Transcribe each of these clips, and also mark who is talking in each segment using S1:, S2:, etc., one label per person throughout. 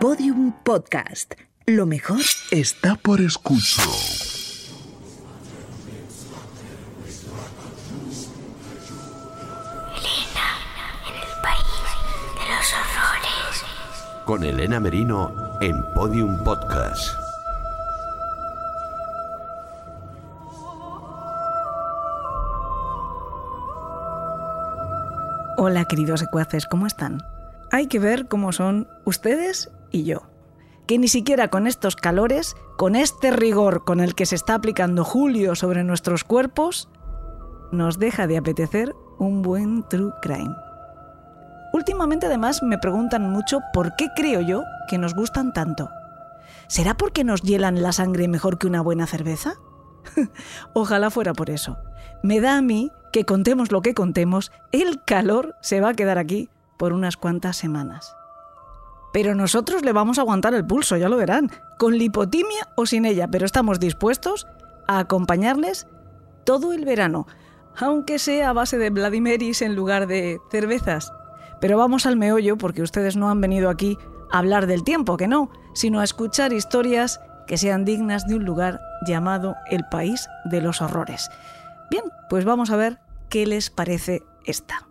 S1: Podium Podcast. Lo mejor
S2: está por escuchar.
S3: Elena, en el país de los horrores.
S4: Con Elena Merino en Podium Podcast.
S5: Hola queridos secuaces, ¿cómo están? Hay que ver cómo son ustedes y yo. Que ni siquiera con estos calores, con este rigor con el que se está aplicando Julio sobre nuestros cuerpos, nos deja de apetecer un buen true crime. Últimamente además me preguntan mucho por qué creo yo que nos gustan tanto. ¿Será porque nos hielan la sangre mejor que una buena cerveza? Ojalá fuera por eso. Me da a mí que contemos lo que contemos, el calor se va a quedar aquí por unas cuantas semanas. Pero nosotros le vamos a aguantar el pulso, ya lo verán, con lipotimia o sin ella, pero estamos dispuestos a acompañarles todo el verano, aunque sea a base de Vladimiris en lugar de cervezas. Pero vamos al meollo porque ustedes no han venido aquí a hablar del tiempo, que no, sino a escuchar historias que sean dignas de un lugar llamado el País de los Horrores. Bien, pues vamos a ver qué les parece esta.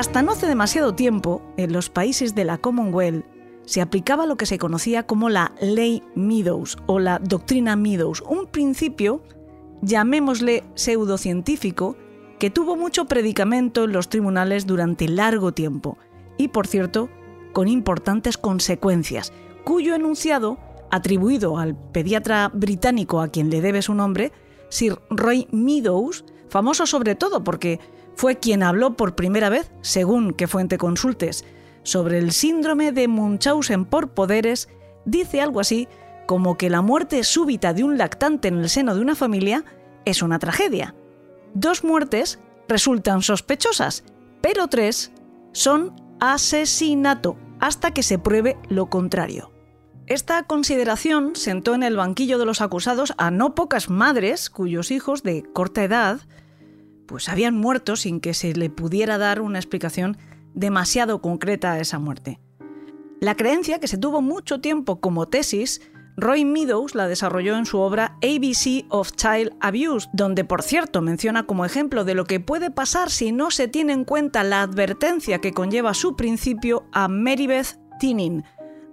S5: Hasta no hace demasiado tiempo, en los países de la Commonwealth se aplicaba lo que se conocía como la Ley Meadows o la Doctrina Meadows, un principio, llamémosle pseudocientífico, que tuvo mucho predicamento en los tribunales durante largo tiempo y, por cierto, con importantes consecuencias, cuyo enunciado, atribuido al pediatra británico a quien le debe su nombre, Sir Roy Meadows, famoso sobre todo porque fue quien habló por primera vez, según que fuente consultes, sobre el síndrome de Munchausen por poderes, dice algo así como que la muerte súbita de un lactante en el seno de una familia es una tragedia. Dos muertes resultan sospechosas, pero tres son asesinato, hasta que se pruebe lo contrario. Esta consideración sentó en el banquillo de los acusados a no pocas madres cuyos hijos de corta edad pues habían muerto sin que se le pudiera dar una explicación demasiado concreta a esa muerte. La creencia, que se tuvo mucho tiempo como tesis, Roy Meadows la desarrolló en su obra ABC of Child Abuse, donde por cierto menciona como ejemplo de lo que puede pasar si no se tiene en cuenta la advertencia que conlleva su principio a Marybeth Tinning.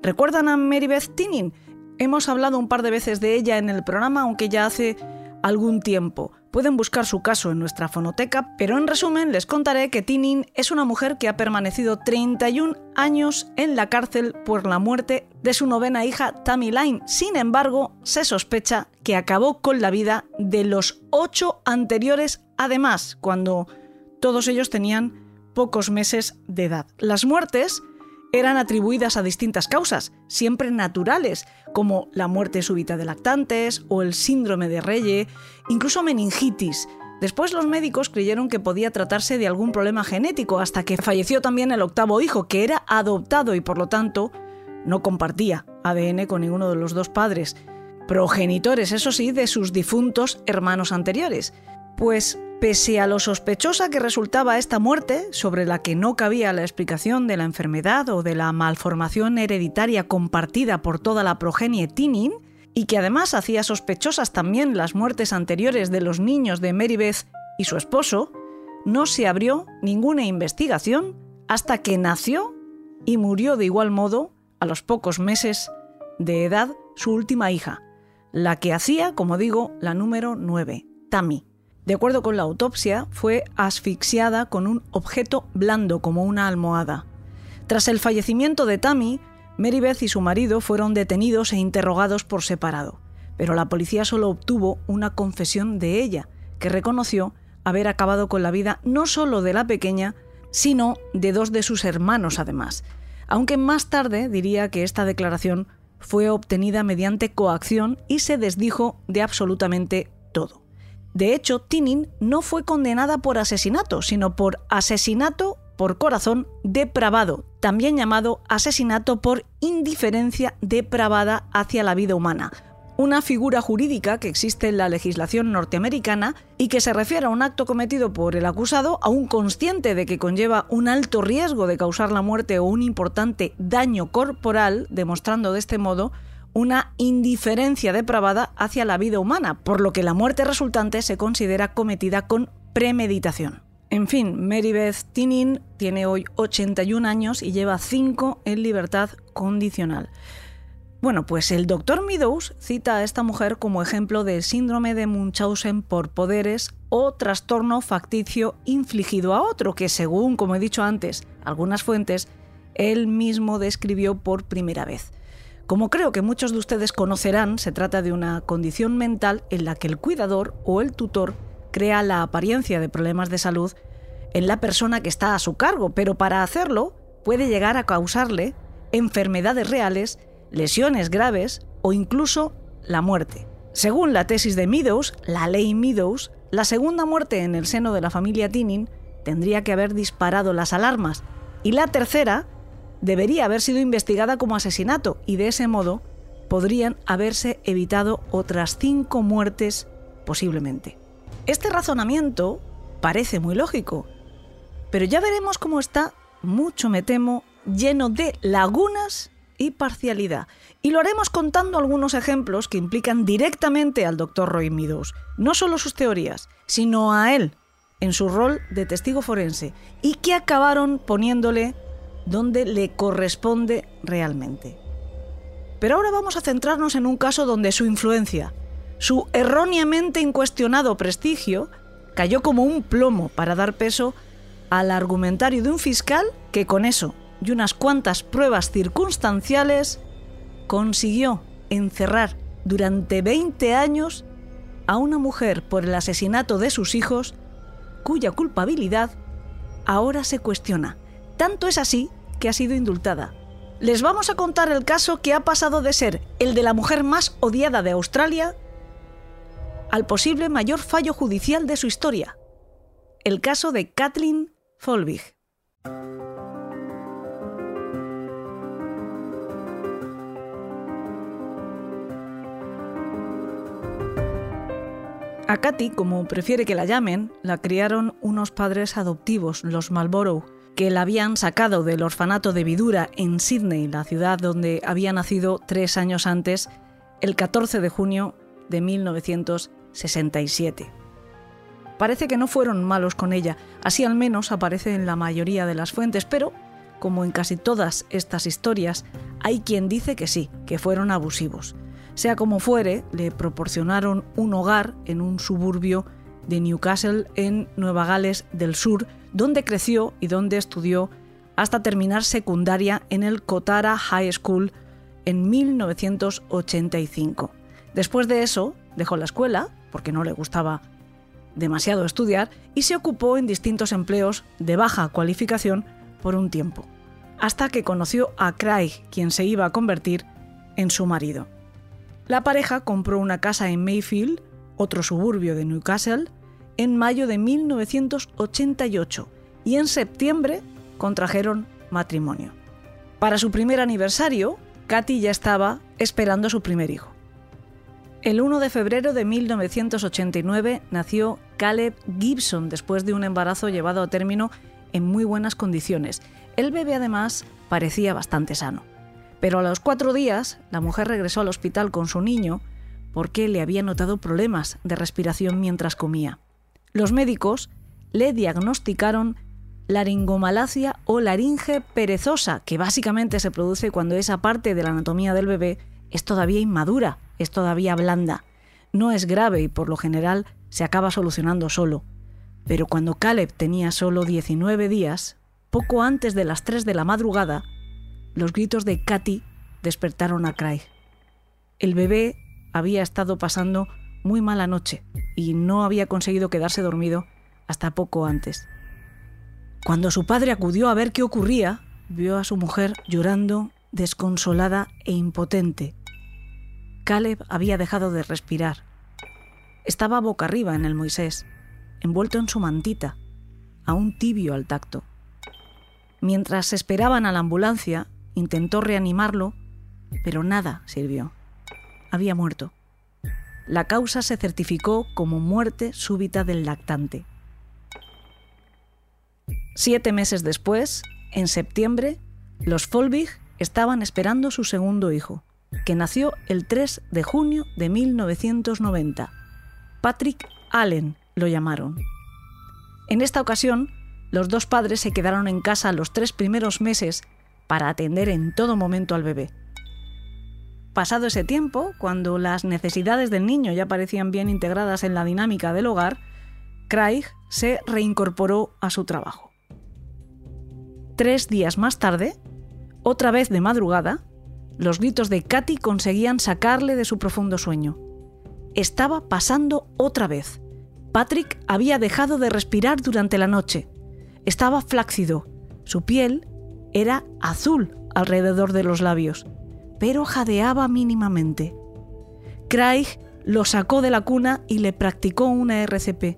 S5: ¿Recuerdan a Marybeth Tinning? Hemos hablado un par de veces de ella en el programa, aunque ya hace algún tiempo. Pueden buscar su caso en nuestra fonoteca, pero en resumen les contaré que Tinin es una mujer que ha permanecido 31 años en la cárcel por la muerte de su novena hija Tammy Line. Sin embargo, se sospecha que acabó con la vida de los ocho anteriores, además, cuando todos ellos tenían pocos meses de edad. Las muertes eran atribuidas a distintas causas, siempre naturales, como la muerte súbita de lactantes o el síndrome de Reye, incluso meningitis. Después los médicos creyeron que podía tratarse de algún problema genético hasta que falleció también el octavo hijo, que era adoptado y por lo tanto no compartía ADN con ninguno de los dos padres, progenitores, eso sí, de sus difuntos hermanos anteriores. Pues Pese a lo sospechosa que resultaba esta muerte, sobre la que no cabía la explicación de la enfermedad o de la malformación hereditaria compartida por toda la progenie Tinin, y que además hacía sospechosas también las muertes anteriores de los niños de Marybeth y su esposo, no se abrió ninguna investigación hasta que nació y murió de igual modo, a los pocos meses de edad, su última hija, la que hacía, como digo, la número 9, Tammy. De acuerdo con la autopsia, fue asfixiada con un objeto blando como una almohada. Tras el fallecimiento de Tammy, Marybeth y su marido fueron detenidos e interrogados por separado, pero la policía solo obtuvo una confesión de ella, que reconoció haber acabado con la vida no solo de la pequeña, sino de dos de sus hermanos además, aunque más tarde diría que esta declaración fue obtenida mediante coacción y se desdijo de absolutamente todo. De hecho, Tinin no fue condenada por asesinato, sino por asesinato por corazón depravado, también llamado asesinato por indiferencia depravada hacia la vida humana, una figura jurídica que existe en la legislación norteamericana y que se refiere a un acto cometido por el acusado, aún consciente de que conlleva un alto riesgo de causar la muerte o un importante daño corporal, demostrando de este modo una indiferencia depravada hacia la vida humana, por lo que la muerte resultante se considera cometida con premeditación. En fin, Mary Tinin tiene hoy 81 años y lleva 5 en libertad condicional. Bueno, pues el doctor Meadows cita a esta mujer como ejemplo del síndrome de Munchausen por poderes o trastorno facticio infligido a otro, que según, como he dicho antes, algunas fuentes, él mismo describió por primera vez. Como creo que muchos de ustedes conocerán, se trata de una condición mental en la que el cuidador o el tutor crea la apariencia de problemas de salud en la persona que está a su cargo, pero para hacerlo puede llegar a causarle enfermedades reales lesiones graves o incluso la muerte. Según la tesis de Meadows, la ley Meadows, la segunda muerte en el seno de la familia Tinin tendría que haber disparado las alarmas y la tercera debería haber sido investigada como asesinato y de ese modo podrían haberse evitado otras cinco muertes posiblemente. Este razonamiento parece muy lógico, pero ya veremos cómo está, mucho me temo, lleno de lagunas y parcialidad. Y lo haremos contando algunos ejemplos que implican directamente al doctor Roy Meadows, no solo sus teorías, sino a él en su rol de testigo forense, y que acabaron poniéndole donde le corresponde realmente. Pero ahora vamos a centrarnos en un caso donde su influencia, su erróneamente incuestionado prestigio, cayó como un plomo para dar peso al argumentario de un fiscal que con eso y unas cuantas pruebas circunstanciales, consiguió encerrar durante 20 años a una mujer por el asesinato de sus hijos, cuya culpabilidad ahora se cuestiona. Tanto es así que ha sido indultada. Les vamos a contar el caso que ha pasado de ser el de la mujer más odiada de Australia al posible mayor fallo judicial de su historia, el caso de Kathleen Folbig. A Katy, como prefiere que la llamen, la criaron unos padres adoptivos, los Marlborough, que la habían sacado del orfanato de Vidura en Sydney, la ciudad donde había nacido tres años antes, el 14 de junio de 1967. Parece que no fueron malos con ella, así al menos aparece en la mayoría de las fuentes, pero, como en casi todas estas historias, hay quien dice que sí, que fueron abusivos. Sea como fuere, le proporcionaron un hogar en un suburbio de Newcastle en Nueva Gales del Sur, donde creció y donde estudió hasta terminar secundaria en el Kotara High School en 1985. Después de eso, dejó la escuela, porque no le gustaba demasiado estudiar, y se ocupó en distintos empleos de baja cualificación por un tiempo, hasta que conoció a Craig, quien se iba a convertir en su marido. La pareja compró una casa en Mayfield, otro suburbio de Newcastle, en mayo de 1988 y en septiembre contrajeron matrimonio. Para su primer aniversario, Katy ya estaba esperando a su primer hijo. El 1 de febrero de 1989 nació Caleb Gibson después de un embarazo llevado a término en muy buenas condiciones. El bebé además parecía bastante sano. Pero a los cuatro días, la mujer regresó al hospital con su niño porque le había notado problemas de respiración mientras comía. Los médicos le diagnosticaron laringomalacia o laringe perezosa, que básicamente se produce cuando esa parte de la anatomía del bebé es todavía inmadura, es todavía blanda. No es grave y por lo general se acaba solucionando solo. Pero cuando Caleb tenía solo 19 días, poco antes de las 3 de la madrugada, los gritos de Katy despertaron a Craig. El bebé había estado pasando muy mala noche y no había conseguido quedarse dormido hasta poco antes. Cuando su padre acudió a ver qué ocurría, vio a su mujer llorando, desconsolada e impotente. Caleb había dejado de respirar. Estaba boca arriba en el Moisés, envuelto en su mantita, aún tibio al tacto. Mientras esperaban a la ambulancia, Intentó reanimarlo, pero nada sirvió. Había muerto. La causa se certificó como muerte súbita del lactante. Siete meses después, en septiembre, los Folbig estaban esperando su segundo hijo, que nació el 3 de junio de 1990. Patrick Allen lo llamaron. En esta ocasión, los dos padres se quedaron en casa los tres primeros meses para atender en todo momento al bebé. Pasado ese tiempo, cuando las necesidades del niño ya parecían bien integradas en la dinámica del hogar, Craig se reincorporó a su trabajo. Tres días más tarde, otra vez de madrugada, los gritos de Katy conseguían sacarle de su profundo sueño. Estaba pasando otra vez. Patrick había dejado de respirar durante la noche. Estaba flácido. Su piel era azul alrededor de los labios, pero jadeaba mínimamente. Craig lo sacó de la cuna y le practicó una RCP.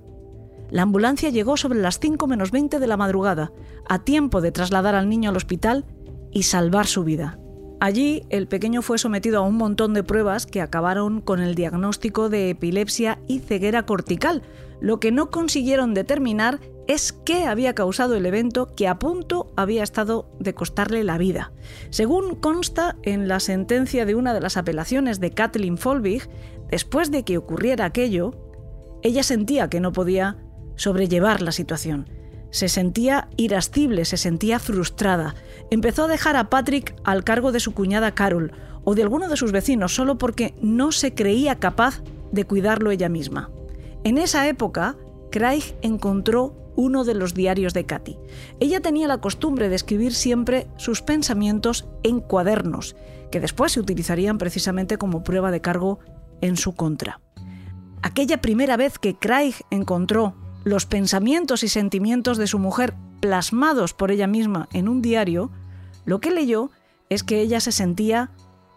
S5: La ambulancia llegó sobre las 5 menos 20 de la madrugada, a tiempo de trasladar al niño al hospital y salvar su vida. Allí, el pequeño fue sometido a un montón de pruebas que acabaron con el diagnóstico de epilepsia y ceguera cortical. Lo que no consiguieron determinar es qué había causado el evento que a punto había estado de costarle la vida. Según consta en la sentencia de una de las apelaciones de Kathleen Folbig, después de que ocurriera aquello, ella sentía que no podía sobrellevar la situación. Se sentía irascible, se sentía frustrada. Empezó a dejar a Patrick al cargo de su cuñada Carol o de alguno de sus vecinos solo porque no se creía capaz de cuidarlo ella misma. En esa época, Craig encontró uno de los diarios de Katy. Ella tenía la costumbre de escribir siempre sus pensamientos en cuadernos, que después se utilizarían precisamente como prueba de cargo en su contra. Aquella primera vez que Craig encontró los pensamientos y sentimientos de su mujer plasmados por ella misma en un diario, lo que leyó es que ella se sentía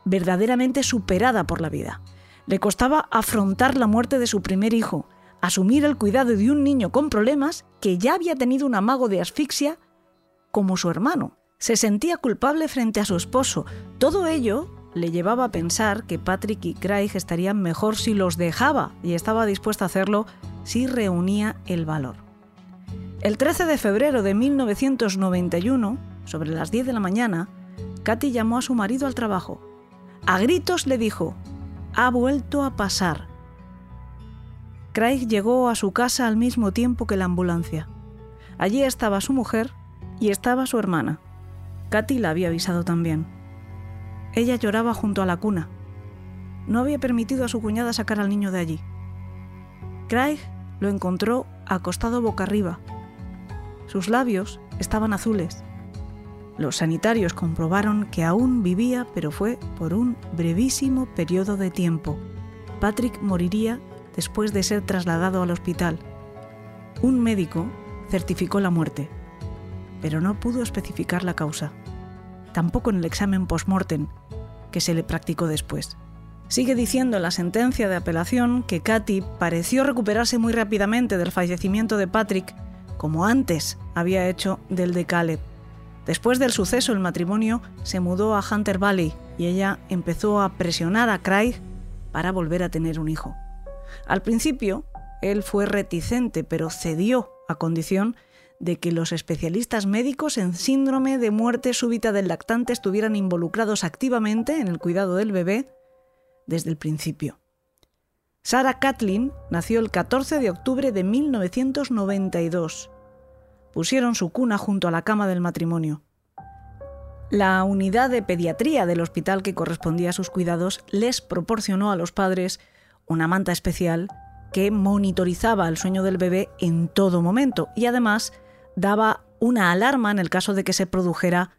S5: verdaderamente superada por la vida. Le costaba afrontar la muerte de su primer hijo, asumir el cuidado de un niño con problemas que ya había tenido un amago de asfixia como su hermano. Se sentía culpable frente a su esposo. Todo ello le llevaba a pensar que Patrick y Craig estarían mejor si los dejaba y estaba dispuesta a hacerlo si reunía el valor. El 13 de febrero de 1991, sobre las 10 de la mañana, Katy llamó a su marido al trabajo. A gritos le dijo, ha vuelto a pasar. Craig llegó a su casa al mismo tiempo que la ambulancia. Allí estaba su mujer y estaba su hermana. Katy la había avisado también. Ella lloraba junto a la cuna. No había permitido a su cuñada sacar al niño de allí. Craig lo encontró acostado boca arriba. Sus labios estaban azules. Los sanitarios comprobaron que aún vivía, pero fue por un brevísimo periodo de tiempo. Patrick moriría después de ser trasladado al hospital. Un médico certificó la muerte, pero no pudo especificar la causa. Tampoco en el examen post-mortem que se le practicó después. Sigue diciendo la sentencia de apelación que Katy pareció recuperarse muy rápidamente del fallecimiento de Patrick, como antes había hecho del de Caleb. Después del suceso, el matrimonio se mudó a Hunter Valley y ella empezó a presionar a Craig para volver a tener un hijo. Al principio, él fue reticente, pero cedió a condición de que los especialistas médicos en síndrome de muerte súbita del lactante estuvieran involucrados activamente en el cuidado del bebé desde el principio. Sarah Kathleen nació el 14 de octubre de 1992. Pusieron su cuna junto a la cama del matrimonio. La unidad de pediatría del hospital que correspondía a sus cuidados les proporcionó a los padres una manta especial que monitorizaba el sueño del bebé en todo momento y además daba una alarma en el caso de que se produjera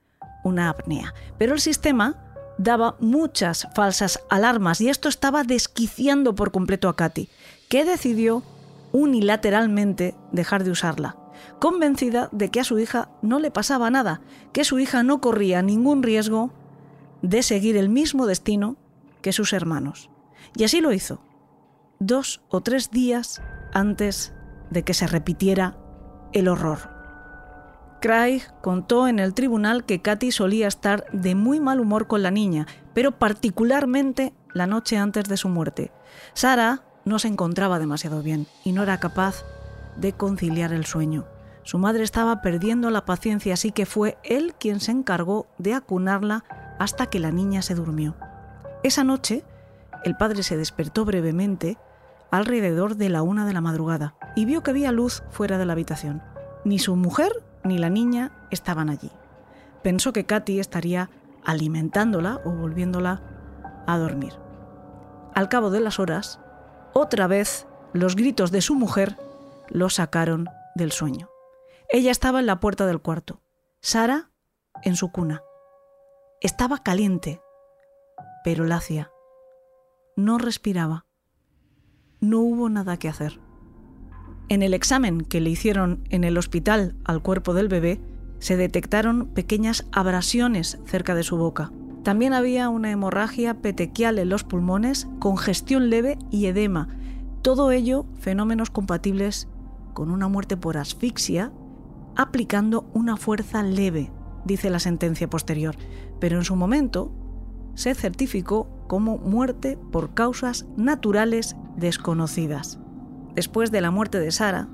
S5: una apnea. Pero el sistema daba muchas falsas alarmas y esto estaba desquiciando por completo a Katy, que decidió unilateralmente dejar de usarla, convencida de que a su hija no le pasaba nada, que su hija no corría ningún riesgo de seguir el mismo destino que sus hermanos. Y así lo hizo, dos o tres días antes de que se repitiera el horror. Craig contó en el tribunal que Katy solía estar de muy mal humor con la niña, pero particularmente la noche antes de su muerte. Sara no se encontraba demasiado bien y no era capaz de conciliar el sueño. Su madre estaba perdiendo la paciencia, así que fue él quien se encargó de acunarla hasta que la niña se durmió. Esa noche, el padre se despertó brevemente alrededor de la una de la madrugada y vio que había luz fuera de la habitación. Ni su mujer ni la niña estaban allí. Pensó que Katy estaría alimentándola o volviéndola a dormir. Al cabo de las horas, otra vez los gritos de su mujer lo sacaron del sueño. Ella estaba en la puerta del cuarto, Sara en su cuna. Estaba caliente, pero lacia. No respiraba. No hubo nada que hacer. En el examen que le hicieron en el hospital al cuerpo del bebé, se detectaron pequeñas abrasiones cerca de su boca. También había una hemorragia petequial en los pulmones, congestión leve y edema. Todo ello fenómenos compatibles con una muerte por asfixia aplicando una fuerza leve, dice la sentencia posterior, pero en su momento se certificó como muerte por causas naturales desconocidas. Después de la muerte de Sara,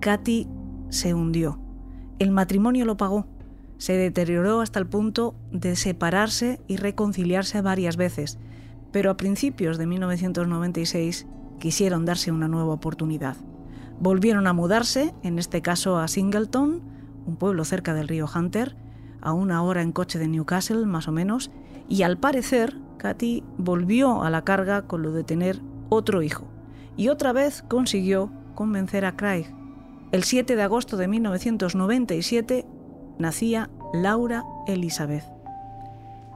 S5: Katy se hundió. El matrimonio lo pagó. Se deterioró hasta el punto de separarse y reconciliarse varias veces, pero a principios de 1996 quisieron darse una nueva oportunidad. Volvieron a mudarse, en este caso a Singleton, un pueblo cerca del río Hunter, a una hora en coche de Newcastle más o menos, y al parecer Katy volvió a la carga con lo de tener otro hijo, y otra vez consiguió convencer a Craig. El 7 de agosto de 1997 nacía Laura Elizabeth.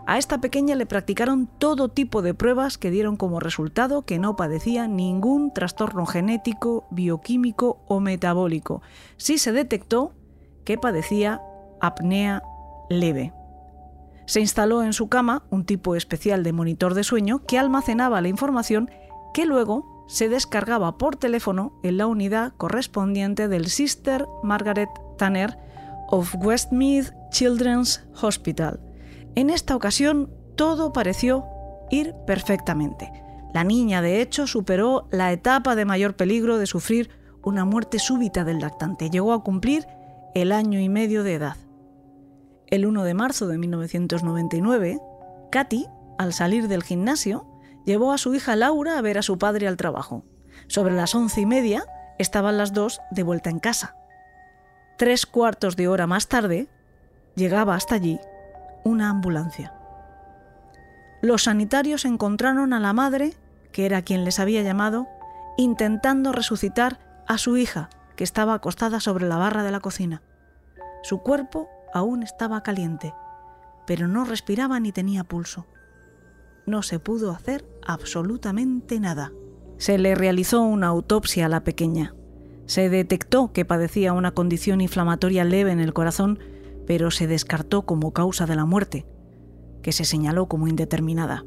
S5: A esta pequeña le practicaron todo tipo de pruebas que dieron como resultado que no padecía ningún trastorno genético, bioquímico o metabólico. Sí se detectó que padecía apnea leve. Se instaló en su cama un tipo especial de monitor de sueño que almacenaba la información que luego se descargaba por teléfono en la unidad correspondiente del Sister Margaret Tanner of Westmeath Children's Hospital en esta ocasión todo pareció ir perfectamente. La niña, de hecho, superó la etapa de mayor peligro de sufrir una muerte súbita del lactante. Llegó a cumplir el año y medio de edad. El 1 de marzo de 1999, Katy, al salir del gimnasio, llevó a su hija Laura a ver a su padre al trabajo. Sobre las once y media estaban las dos de vuelta en casa. Tres cuartos de hora más tarde, llegaba hasta allí una ambulancia. Los sanitarios encontraron a la madre, que era quien les había llamado, intentando resucitar a su hija, que estaba acostada sobre la barra de la cocina. Su cuerpo aún estaba caliente, pero no respiraba ni tenía pulso. No se pudo hacer absolutamente nada. Se le realizó una autopsia a la pequeña. Se detectó que padecía una condición inflamatoria leve en el corazón pero se descartó como causa de la muerte, que se señaló como indeterminada.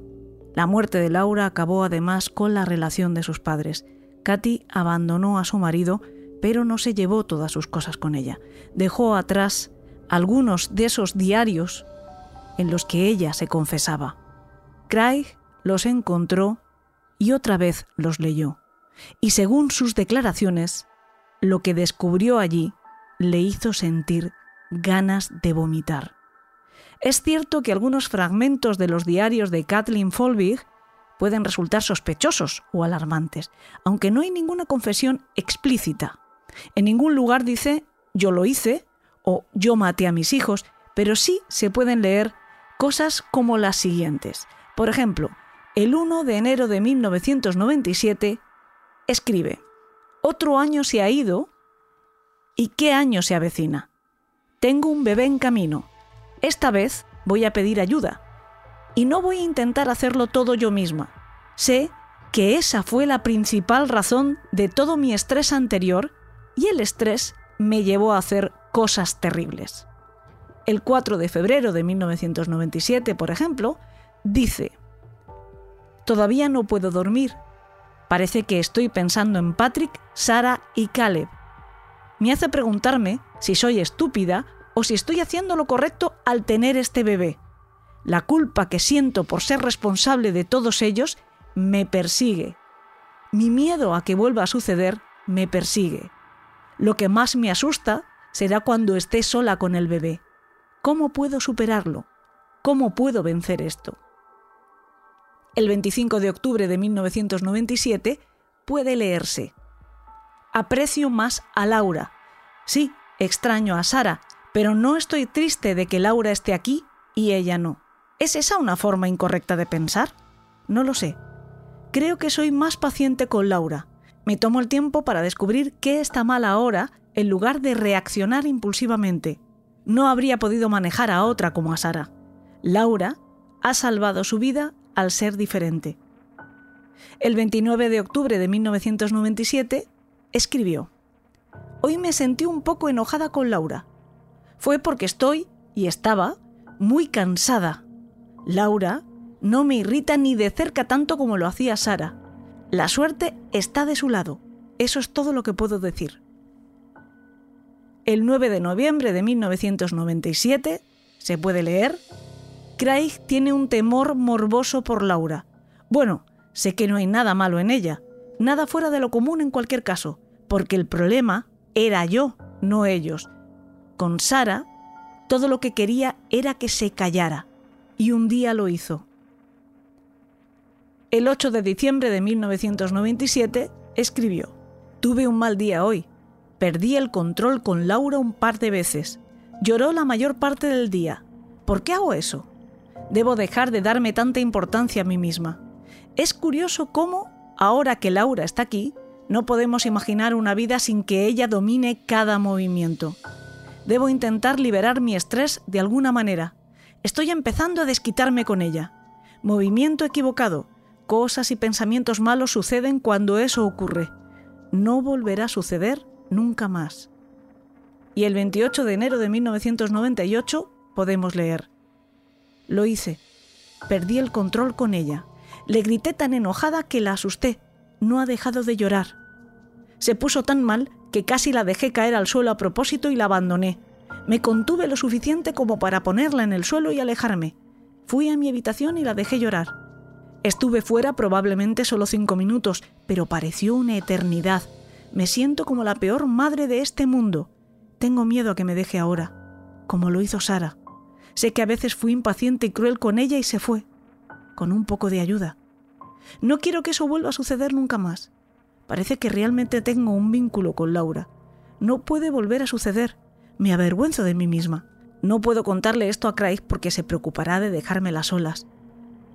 S5: La muerte de Laura acabó además con la relación de sus padres. Katy abandonó a su marido, pero no se llevó todas sus cosas con ella. Dejó atrás algunos de esos diarios en los que ella se confesaba. Craig los encontró y otra vez los leyó. Y según sus declaraciones, lo que descubrió allí le hizo sentir ganas de vomitar. Es cierto que algunos fragmentos de los diarios de Kathleen Folbig pueden resultar sospechosos o alarmantes, aunque no hay ninguna confesión explícita. En ningún lugar dice yo lo hice o yo maté a mis hijos, pero sí se pueden leer cosas como las siguientes. Por ejemplo, el 1 de enero de 1997 escribe, otro año se ha ido y qué año se avecina. Tengo un bebé en camino. Esta vez voy a pedir ayuda. Y no voy a intentar hacerlo todo yo misma. Sé que esa fue la principal razón de todo mi estrés anterior y el estrés me llevó a hacer cosas terribles. El 4 de febrero de 1997, por ejemplo, dice, Todavía no puedo dormir. Parece que estoy pensando en Patrick, Sara y Caleb me hace preguntarme si soy estúpida o si estoy haciendo lo correcto al tener este bebé. La culpa que siento por ser responsable de todos ellos me persigue. Mi miedo a que vuelva a suceder me persigue. Lo que más me asusta será cuando esté sola con el bebé. ¿Cómo puedo superarlo? ¿Cómo puedo vencer esto? El 25 de octubre de 1997 puede leerse. Aprecio más a Laura. Sí, extraño a Sara, pero no estoy triste de que Laura esté aquí y ella no. ¿Es esa una forma incorrecta de pensar? No lo sé. Creo que soy más paciente con Laura. Me tomo el tiempo para descubrir qué está mal ahora en lugar de reaccionar impulsivamente. No habría podido manejar a otra como a Sara. Laura ha salvado su vida al ser diferente. El 29 de octubre de 1997 escribió, Hoy me sentí un poco enojada con Laura. Fue porque estoy, y estaba, muy cansada. Laura no me irrita ni de cerca tanto como lo hacía Sara. La suerte está de su lado. Eso es todo lo que puedo decir. El 9 de noviembre de 1997 se puede leer, Craig tiene un temor morboso por Laura. Bueno, sé que no hay nada malo en ella, nada fuera de lo común en cualquier caso, porque el problema era yo, no ellos. Con Sara, todo lo que quería era que se callara, y un día lo hizo. El 8 de diciembre de 1997 escribió, Tuve un mal día hoy. Perdí el control con Laura un par de veces. Lloró la mayor parte del día. ¿Por qué hago eso? Debo dejar de darme tanta importancia a mí misma. Es curioso cómo, ahora que Laura está aquí, no podemos imaginar una vida sin que ella domine cada movimiento. Debo intentar liberar mi estrés de alguna manera. Estoy empezando a desquitarme con ella. Movimiento equivocado, Cosas y pensamientos malos suceden cuando eso ocurre. No volverá a suceder nunca más. Y el 28 de enero de 1998 podemos leer. Lo hice. Perdí el control con ella. Le grité tan enojada que la asusté. No ha dejado de llorar. Se puso tan mal que casi la dejé caer al suelo a propósito y la abandoné. Me contuve lo suficiente como para ponerla en el suelo y alejarme. Fui a mi habitación y la dejé llorar. Estuve fuera probablemente solo cinco minutos, pero pareció una eternidad. Me siento como la peor madre de este mundo. Tengo miedo a que me deje ahora, como lo hizo Sara. Sé que a veces fui impaciente y cruel con ella y se fue, con un poco de ayuda. No quiero que eso vuelva a suceder nunca más. Parece que realmente tengo un vínculo con Laura. No puede volver a suceder. Me avergüenzo de mí misma. No puedo contarle esto a Craig porque se preocupará de dejármela solas.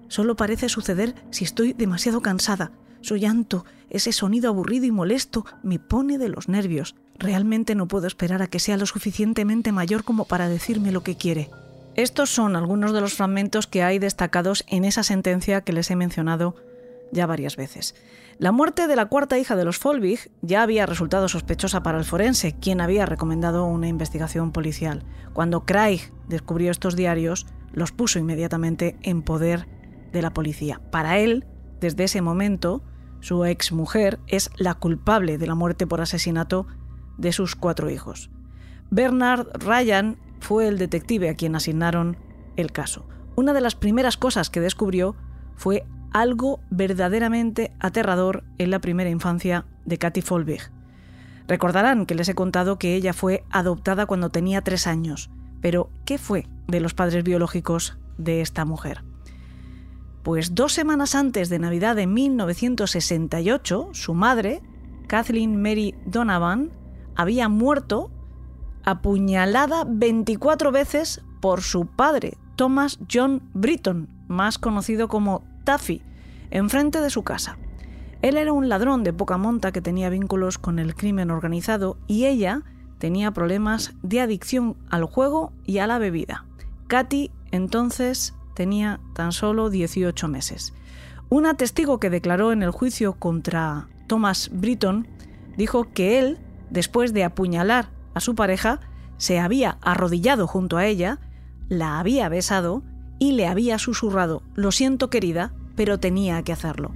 S5: Solo parece suceder si estoy demasiado cansada. Su llanto, ese sonido aburrido y molesto, me pone de los nervios. Realmente no puedo esperar a que sea lo suficientemente mayor como para decirme lo que quiere. Estos son algunos de los fragmentos que hay destacados en esa sentencia que les he mencionado ya varias veces. La muerte de la cuarta hija de los Folvig ya había resultado sospechosa para el forense, quien había recomendado una investigación policial. Cuando Craig descubrió estos diarios, los puso inmediatamente en poder de la policía. Para él, desde ese momento, su ex mujer es la culpable de la muerte por asesinato de sus cuatro hijos. Bernard Ryan fue el detective a quien asignaron el caso. Una de las primeras cosas que descubrió fue algo verdaderamente aterrador en la primera infancia de Katy Folbig. Recordarán que les he contado que ella fue adoptada cuando tenía tres años, pero ¿qué fue de los padres biológicos de esta mujer? Pues dos semanas antes de Navidad de 1968, su madre, Kathleen Mary Donovan, había muerto apuñalada 24 veces por su padre, Thomas John Britton, más conocido como Taffy, enfrente de su casa. Él era un ladrón de poca monta que tenía vínculos con el crimen organizado y ella tenía problemas de adicción al juego y a la bebida. Katy entonces tenía tan solo 18 meses. Una testigo que declaró en el juicio contra Thomas Britton dijo que él, después de apuñalar a su pareja, se había arrodillado junto a ella, la había besado y le había susurrado, lo siento querida, pero tenía que hacerlo.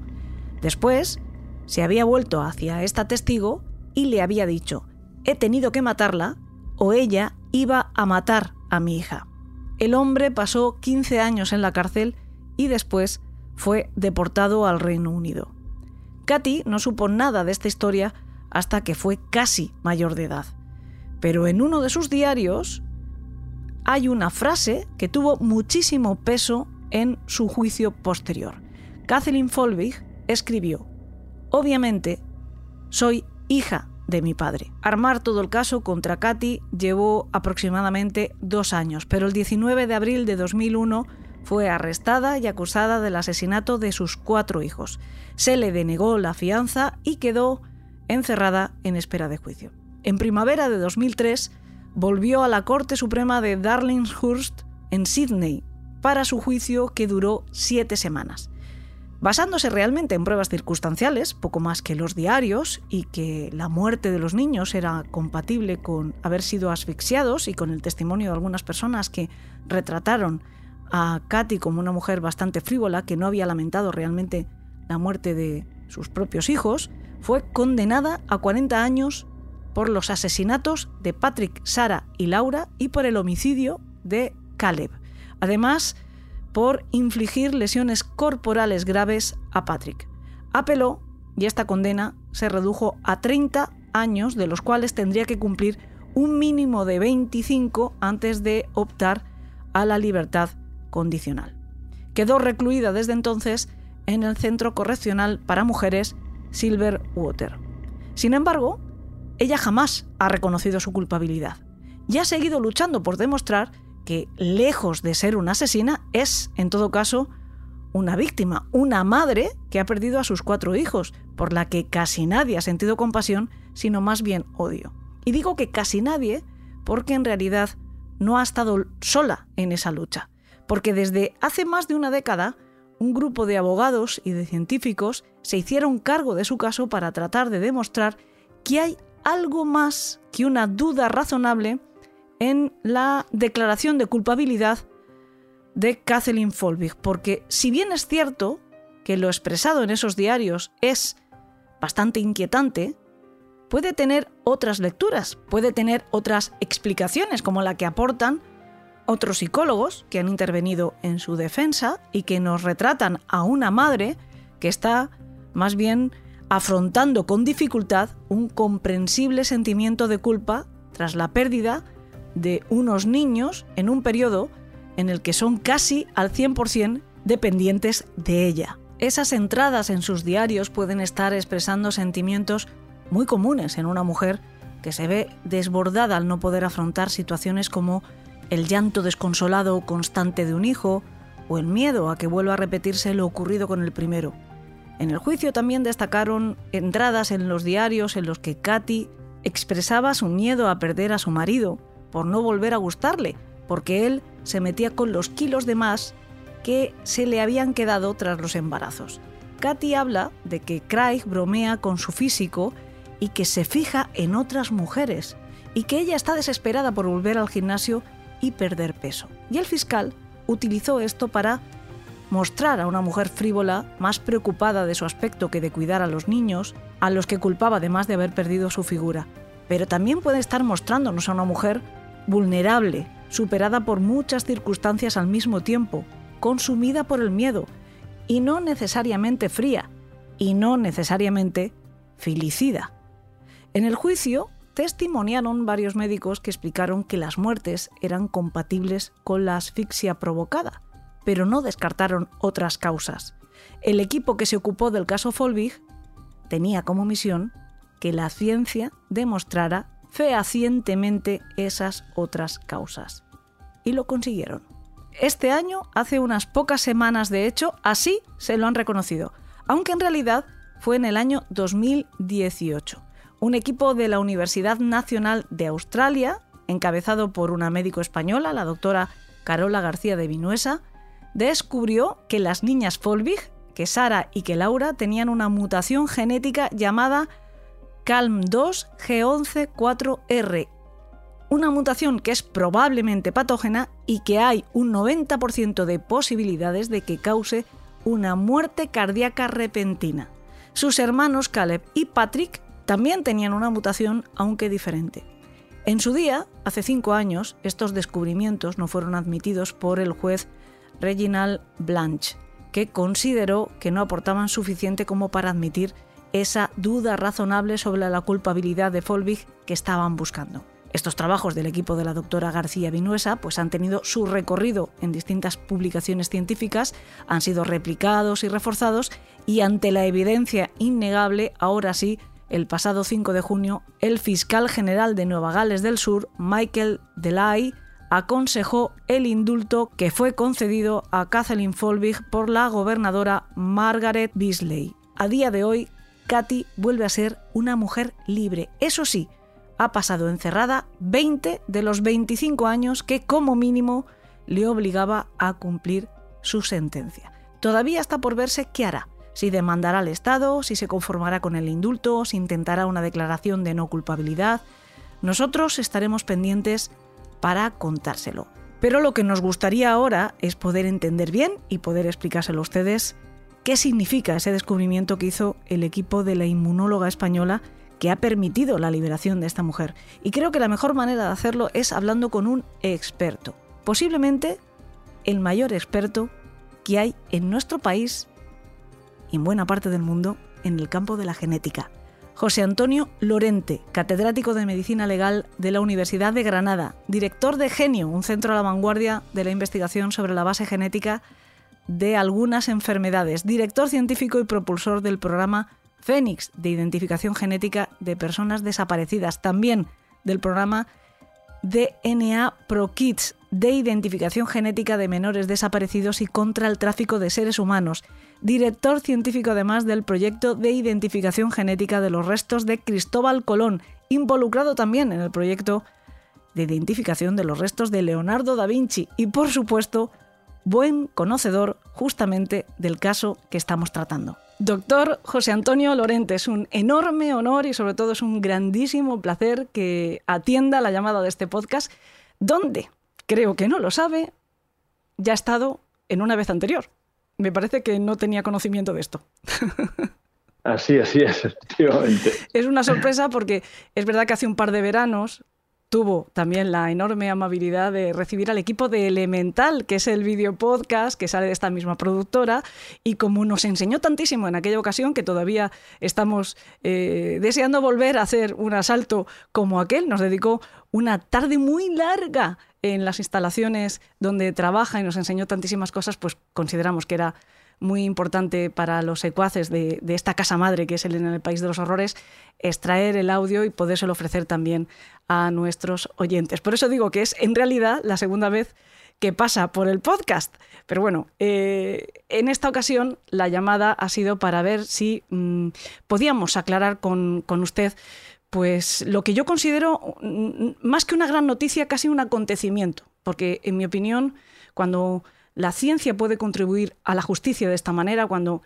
S5: Después, se había vuelto hacia esta testigo y le había dicho, he tenido que matarla o ella iba a matar a mi hija. El hombre pasó 15 años en la cárcel y después fue deportado al Reino Unido. Katy no supo nada de esta historia hasta que fue casi mayor de edad. Pero en uno de sus diarios hay una frase que tuvo muchísimo peso en su juicio posterior. Kathleen Folbig escribió, Obviamente, soy hija de mi padre. Armar todo el caso contra Katy llevó aproximadamente dos años, pero el 19 de abril de 2001 fue arrestada y acusada del asesinato de sus cuatro hijos. Se le denegó la fianza y quedó encerrada en espera de juicio. En primavera de 2003 volvió a la Corte Suprema de Darlinghurst en Sydney para su juicio que duró siete semanas. Basándose realmente en pruebas circunstanciales, poco más que los diarios, y que la muerte de los niños era compatible con haber sido asfixiados y con el testimonio de algunas personas que retrataron a Katy como una mujer bastante frívola que no había lamentado realmente la muerte de sus propios hijos, fue condenada a 40 años por los asesinatos de Patrick, Sara y Laura y por el homicidio de Caleb. Además, por infligir lesiones corporales graves a Patrick. Apeló y esta condena se redujo a 30 años, de los cuales tendría que cumplir un mínimo de 25 antes de optar a la libertad condicional. Quedó recluida desde entonces en el Centro Correccional para Mujeres Silverwater. Sin embargo, ella jamás ha reconocido su culpabilidad y ha seguido luchando por demostrar que, lejos de ser una asesina, es, en todo caso, una víctima, una madre que ha perdido a sus cuatro hijos, por la que casi nadie ha sentido compasión, sino más bien odio. Y digo que casi nadie porque en realidad no ha estado sola en esa lucha, porque desde hace más de una década un grupo de abogados y de científicos se hicieron cargo de su caso para tratar de demostrar que hay algo más que una duda razonable en la declaración de culpabilidad de Kathleen Folbig, porque si bien es cierto que lo expresado en esos diarios es bastante inquietante, puede tener otras lecturas, puede tener otras explicaciones, como la que aportan otros psicólogos que han intervenido en su defensa y que nos retratan a una madre que está más bien afrontando con dificultad un comprensible sentimiento de culpa tras la pérdida de unos niños en un periodo en el que son casi al 100% dependientes de ella. Esas entradas en sus diarios pueden estar expresando sentimientos muy comunes en una mujer que se ve desbordada al no poder afrontar situaciones como el llanto desconsolado constante de un hijo o el miedo a que vuelva a repetirse lo ocurrido con el primero. En el juicio también destacaron entradas en los diarios en los que Katy expresaba su miedo a perder a su marido por no volver a gustarle, porque él se metía con los kilos de más que se le habían quedado tras los embarazos. Katy habla de que Craig bromea con su físico y que se fija en otras mujeres, y que ella está desesperada por volver al gimnasio y perder peso. Y el fiscal utilizó esto para mostrar a una mujer frívola más preocupada de su aspecto que de cuidar a los niños, a los que culpaba además de haber perdido su figura. Pero también puede estar mostrándonos a una mujer vulnerable, superada por muchas circunstancias al mismo tiempo, consumida por el miedo, y no necesariamente fría, y no necesariamente filicida. En el juicio, testimoniaron varios médicos que explicaron que las muertes eran compatibles con la asfixia provocada, pero no descartaron otras causas. El equipo que se ocupó del caso Folbig tenía como misión que la ciencia demostrara fehacientemente esas otras causas. Y lo consiguieron. Este año, hace unas pocas semanas de hecho, así se lo han reconocido, aunque en realidad fue en el año 2018. Un equipo de la Universidad Nacional de Australia, encabezado por una médico española, la doctora Carola García de Vinuesa, descubrió que las niñas Folbig, que Sara y que Laura, tenían una mutación genética llamada CALM2 G11-4R, una mutación que es probablemente patógena y que hay un 90% de posibilidades de que cause una muerte cardíaca repentina. Sus hermanos Caleb y Patrick también tenían una mutación, aunque diferente. En su día, hace cinco años, estos descubrimientos no fueron admitidos por el juez Reginald Blanche, que consideró que no aportaban suficiente como para admitir esa duda razonable sobre la culpabilidad de Folvig que estaban buscando. Estos trabajos del equipo de la doctora García Vinuesa pues, han tenido su recorrido en distintas publicaciones científicas, han sido replicados y reforzados y ante la evidencia innegable, ahora sí, el pasado 5 de junio, el fiscal general de Nueva Gales del Sur, Michael Delay, aconsejó el indulto que fue concedido a Kathleen Folbig por la gobernadora Margaret Beasley. A día de hoy, Katy vuelve a ser una mujer libre. Eso sí, ha pasado encerrada 20 de los 25 años que como mínimo le obligaba a cumplir su sentencia. Todavía está por verse qué hará, si demandará al Estado, si se conformará con el indulto, si intentará una declaración de no culpabilidad. Nosotros estaremos pendientes para contárselo. Pero lo que nos gustaría ahora es poder entender bien y poder explicárselo a ustedes qué significa ese descubrimiento que hizo el equipo de la inmunóloga española que ha permitido la liberación de esta mujer. Y creo que la mejor manera de hacerlo es hablando con un experto, posiblemente el mayor experto que hay en nuestro país y en buena parte del mundo en el campo de la genética. José Antonio Lorente, catedrático de Medicina Legal de la Universidad de Granada, director de Genio, un centro a la vanguardia de la investigación sobre la base genética de algunas enfermedades, director científico y propulsor del programa Fénix de identificación genética de personas desaparecidas, también del programa DNA Pro Kids de identificación genética de menores desaparecidos y contra el tráfico de seres humanos, director científico además del proyecto de identificación genética de los restos de Cristóbal Colón, involucrado también en el proyecto de identificación de los restos de Leonardo da Vinci. Y por supuesto buen conocedor justamente del caso que estamos tratando. Doctor José Antonio Lorente, es un enorme honor y sobre todo es un grandísimo placer que atienda la llamada de este podcast, donde, creo que no lo sabe, ya ha estado en una vez anterior. Me parece que no tenía conocimiento de esto.
S6: Así, así es, efectivamente.
S5: Es una sorpresa porque es verdad que hace un par de veranos tuvo también la enorme amabilidad de recibir al equipo de Elemental, que es el video podcast que sale de esta misma productora, y como nos enseñó tantísimo en aquella ocasión que todavía estamos eh, deseando volver a hacer un asalto como aquel, nos dedicó una tarde muy larga en las instalaciones donde trabaja y nos enseñó tantísimas cosas, pues consideramos que era muy importante para los secuaces de, esta casa madre que es el en el País de los Horrores, extraer el audio y podérselo ofrecer también a nuestros oyentes. Por eso digo que es en realidad la segunda vez que pasa por el podcast. Pero bueno, eh, en esta ocasión la llamada ha sido para ver si mm, podíamos aclarar con, con usted pues lo que yo considero mm, más que una gran noticia, casi un acontecimiento, porque en mi opinión, cuando la ciencia puede contribuir a la justicia de esta manera cuando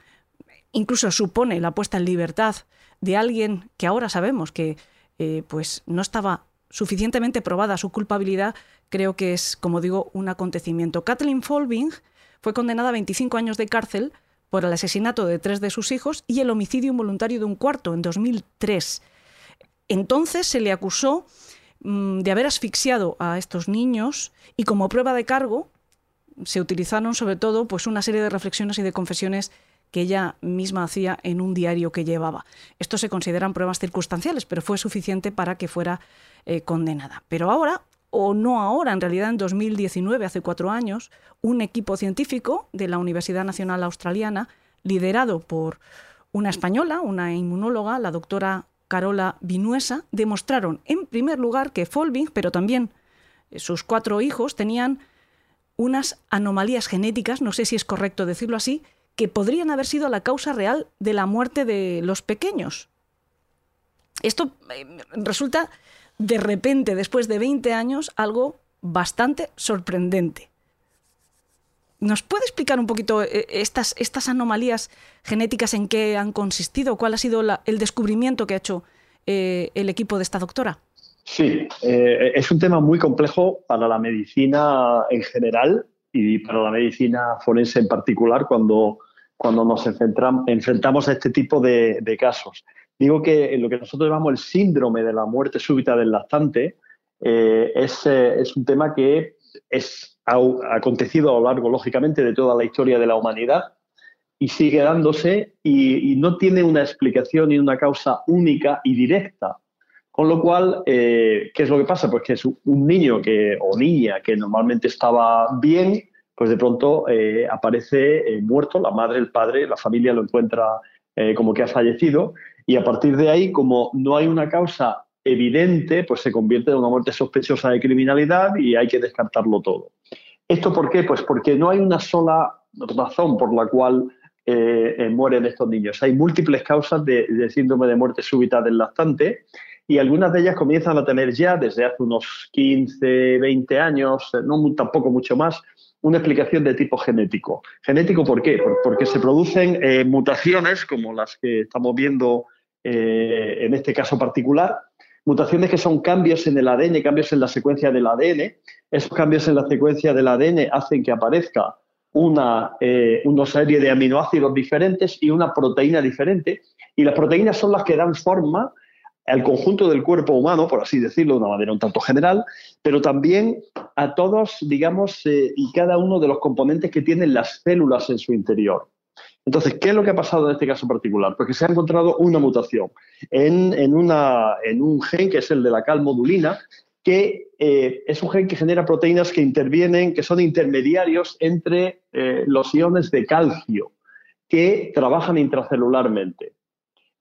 S5: incluso supone la puesta en libertad de alguien que ahora sabemos que eh, pues no estaba suficientemente probada su culpabilidad, creo que es, como digo, un acontecimiento. Kathleen Folbing fue condenada a 25 años de cárcel por el asesinato de tres de sus hijos y el homicidio involuntario de un cuarto en 2003. Entonces se le acusó mm, de haber asfixiado a estos niños y como prueba de cargo se utilizaron sobre todo pues, una serie de reflexiones y de confesiones que ella misma hacía en un diario que llevaba. Esto se consideran pruebas circunstanciales, pero fue suficiente para que fuera eh, condenada. Pero ahora, o no ahora, en realidad en 2019, hace cuatro años, un equipo científico de la Universidad Nacional Australiana, liderado por una española, una inmunóloga, la doctora Carola Vinuesa, demostraron en primer lugar que Folbing, pero también eh, sus cuatro hijos, tenían unas anomalías genéticas, no sé si es correcto decirlo así, que podrían haber sido la causa real de la muerte de los pequeños. Esto eh, resulta de repente, después de 20 años, algo bastante sorprendente. ¿Nos puede explicar un poquito eh, estas, estas anomalías genéticas en qué han consistido? ¿Cuál ha sido el descubrimiento que ha hecho eh, el equipo de esta doctora?
S6: Sí, eh, es un tema muy complejo para la medicina en general y para la medicina forense en particular cuando, cuando nos enfrentamos a este tipo de, casos. Digo que lo que nosotros llamamos el síndrome de la muerte súbita del lactante es, es, un tema que es, ha acontecido a lo largo, lógicamente, de toda la historia de la humanidad y sigue dándose y, no tiene una explicación ni una causa única y directa. Con lo cual, ¿qué es lo que pasa? Pues que es un niño que, o niña que normalmente estaba bien, pues de pronto eh, aparece eh, muerto, la madre, el padre, la familia lo encuentra eh, como que ha fallecido y a partir de ahí, como no hay una causa evidente, pues se convierte en una muerte sospechosa de criminalidad y hay que descartarlo todo. ¿Esto por qué? Pues porque no hay una sola razón por la cual mueren estos niños. Hay múltiples causas de, síndrome de muerte súbita del lactante y algunas de ellas comienzan a tener ya desde hace unos 15, 20 años, no tampoco mucho más, una explicación de tipo genético. ¿Genético por qué? Porque se producen eh, mutaciones como las que estamos viendo eh, en este caso particular, mutaciones que son cambios en el ADN, cambios en la secuencia del ADN. Esos cambios en la secuencia del ADN hacen que aparezca una, eh, una serie de aminoácidos diferentes y una proteína diferente. Y las proteínas son las que dan forma al conjunto del cuerpo humano, por así decirlo de una manera un tanto general, pero también a todos, digamos, eh, y cada uno de los componentes que tienen las células en su interior. Entonces, ¿qué es lo que ha pasado en este caso particular? Pues que se ha encontrado una mutación en, una, en un gen que es el de la calmodulina, que eh, es un gen que genera proteínas que intervienen, que son intermediarios entre eh, los iones de calcio, que trabajan intracelularmente.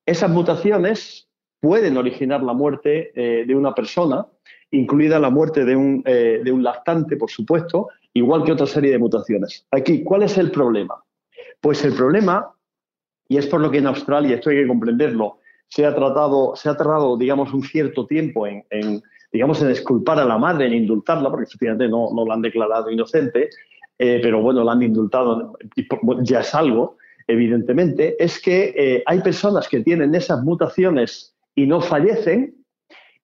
S6: Esas mutaciones pueden originar la muerte eh, de una persona, incluida la muerte de un, eh, de un lactante, por supuesto, igual que otra serie de mutaciones. Aquí, ¿cuál es el problema? Pues el problema, y es por lo que en Australia, esto hay que comprenderlo, se ha tratado, se ha tardado, digamos, un cierto tiempo en, digamos, en disculpar a la madre, en indultarla, porque efectivamente no, no la han declarado inocente, eh, pero bueno, la han indultado, ya es algo, evidentemente, es que hay personas que tienen esas mutaciones y no fallecen,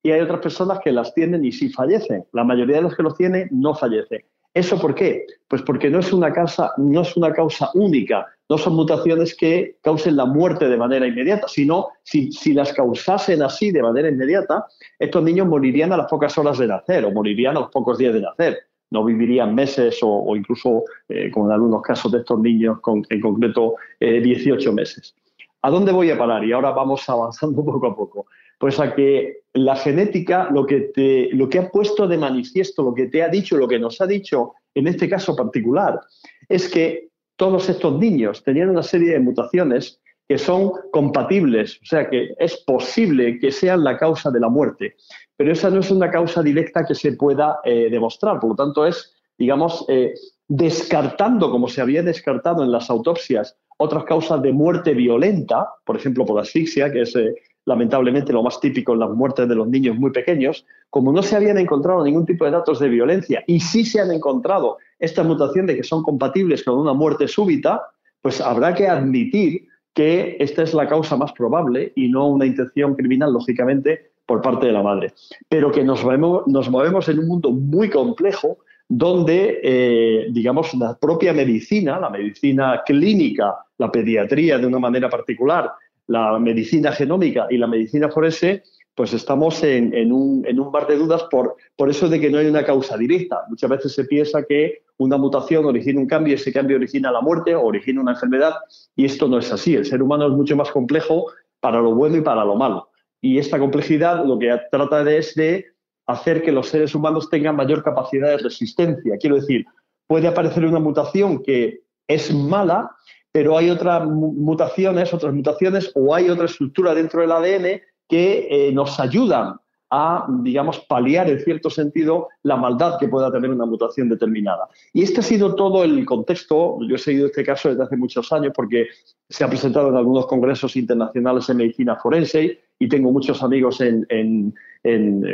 S6: y hay otras personas que las tienen y sí fallecen. La mayoría de los que los tienen no fallecen. ¿Eso por qué? Pues porque no es una causa, no es una causa única, no son mutaciones que causen la muerte de manera inmediata, sino si, las causasen así de manera inmediata, estos niños morirían a las pocas horas de nacer o morirían a los pocos días de nacer. No vivirían meses o, incluso, eh, como en algunos casos de estos niños, en concreto, 18 eh, meses. ¿A dónde voy a parar? Y ahora vamos avanzando poco a poco. Pues a que la genética lo que, te, lo que ha puesto de manifiesto, lo que te ha dicho, lo que nos ha dicho en este caso particular, es que todos estos niños tenían una serie de mutaciones que son compatibles, o sea que es posible que sean la causa de la muerte, pero esa no es una causa directa que se pueda eh, demostrar, por lo tanto es, digamos, eh, descartando, como se había descartado en las autopsias, otras causas de muerte violenta, por ejemplo por asfixia, que es eh, lamentablemente lo más típico en las muertes de los niños muy pequeños, como no se habían encontrado ningún tipo de datos de violencia y sí se han encontrado esta mutación de que son compatibles con una muerte súbita, pues habrá que admitir que esta es la causa más probable y no una intención criminal, lógicamente, por parte de la madre. Pero que nos nos movemos en un mundo muy complejo donde, eh, digamos, la propia medicina, la medicina clínica, la pediatría de una manera particular, la medicina genómica y la medicina forense, pues estamos en, un, en bar de dudas por, por eso de que no hay una causa directa. Muchas veces se piensa que una mutación origina un cambio y ese cambio origina la muerte o origina una enfermedad y esto no es así. El ser humano es mucho más complejo para lo bueno y para lo malo. Y esta complejidad lo que trata es de hacer que los seres humanos tengan mayor capacidad de resistencia. Quiero decir, puede aparecer una mutación que es mala, pero hay otras mutaciones, otras mutaciones o hay otra estructura dentro del ADN que eh, nos ayudan a, digamos, paliar en cierto sentido la maldad que pueda tener una mutación determinada. Y este ha sido todo el contexto. Yo he seguido este caso desde hace muchos años porque se ha presentado en algunos congresos internacionales en medicina forense y tengo muchos amigos en,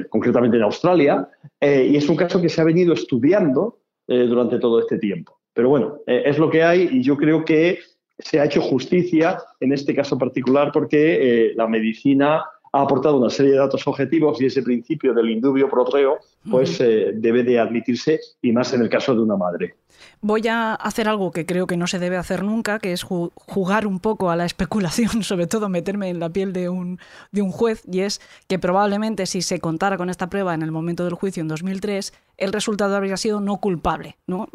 S6: concretamente en Australia. Eh, y es un caso que se ha venido estudiando eh, durante todo este tiempo. Pero bueno, eh, es lo que hay y yo creo que se ha hecho justicia en este caso particular porque la medicina ha aportado una serie de datos objetivos y ese principio del indubio pro reo pues eh, debe de admitirse y más en el caso de una madre.
S5: Voy a hacer algo que creo que no se debe hacer nunca, que es jugar un poco a la especulación, sobre todo meterme en la piel de un, de un juez, y es que probablemente si se contara con esta prueba en el momento del juicio en 2003, el resultado habría sido no culpable, no,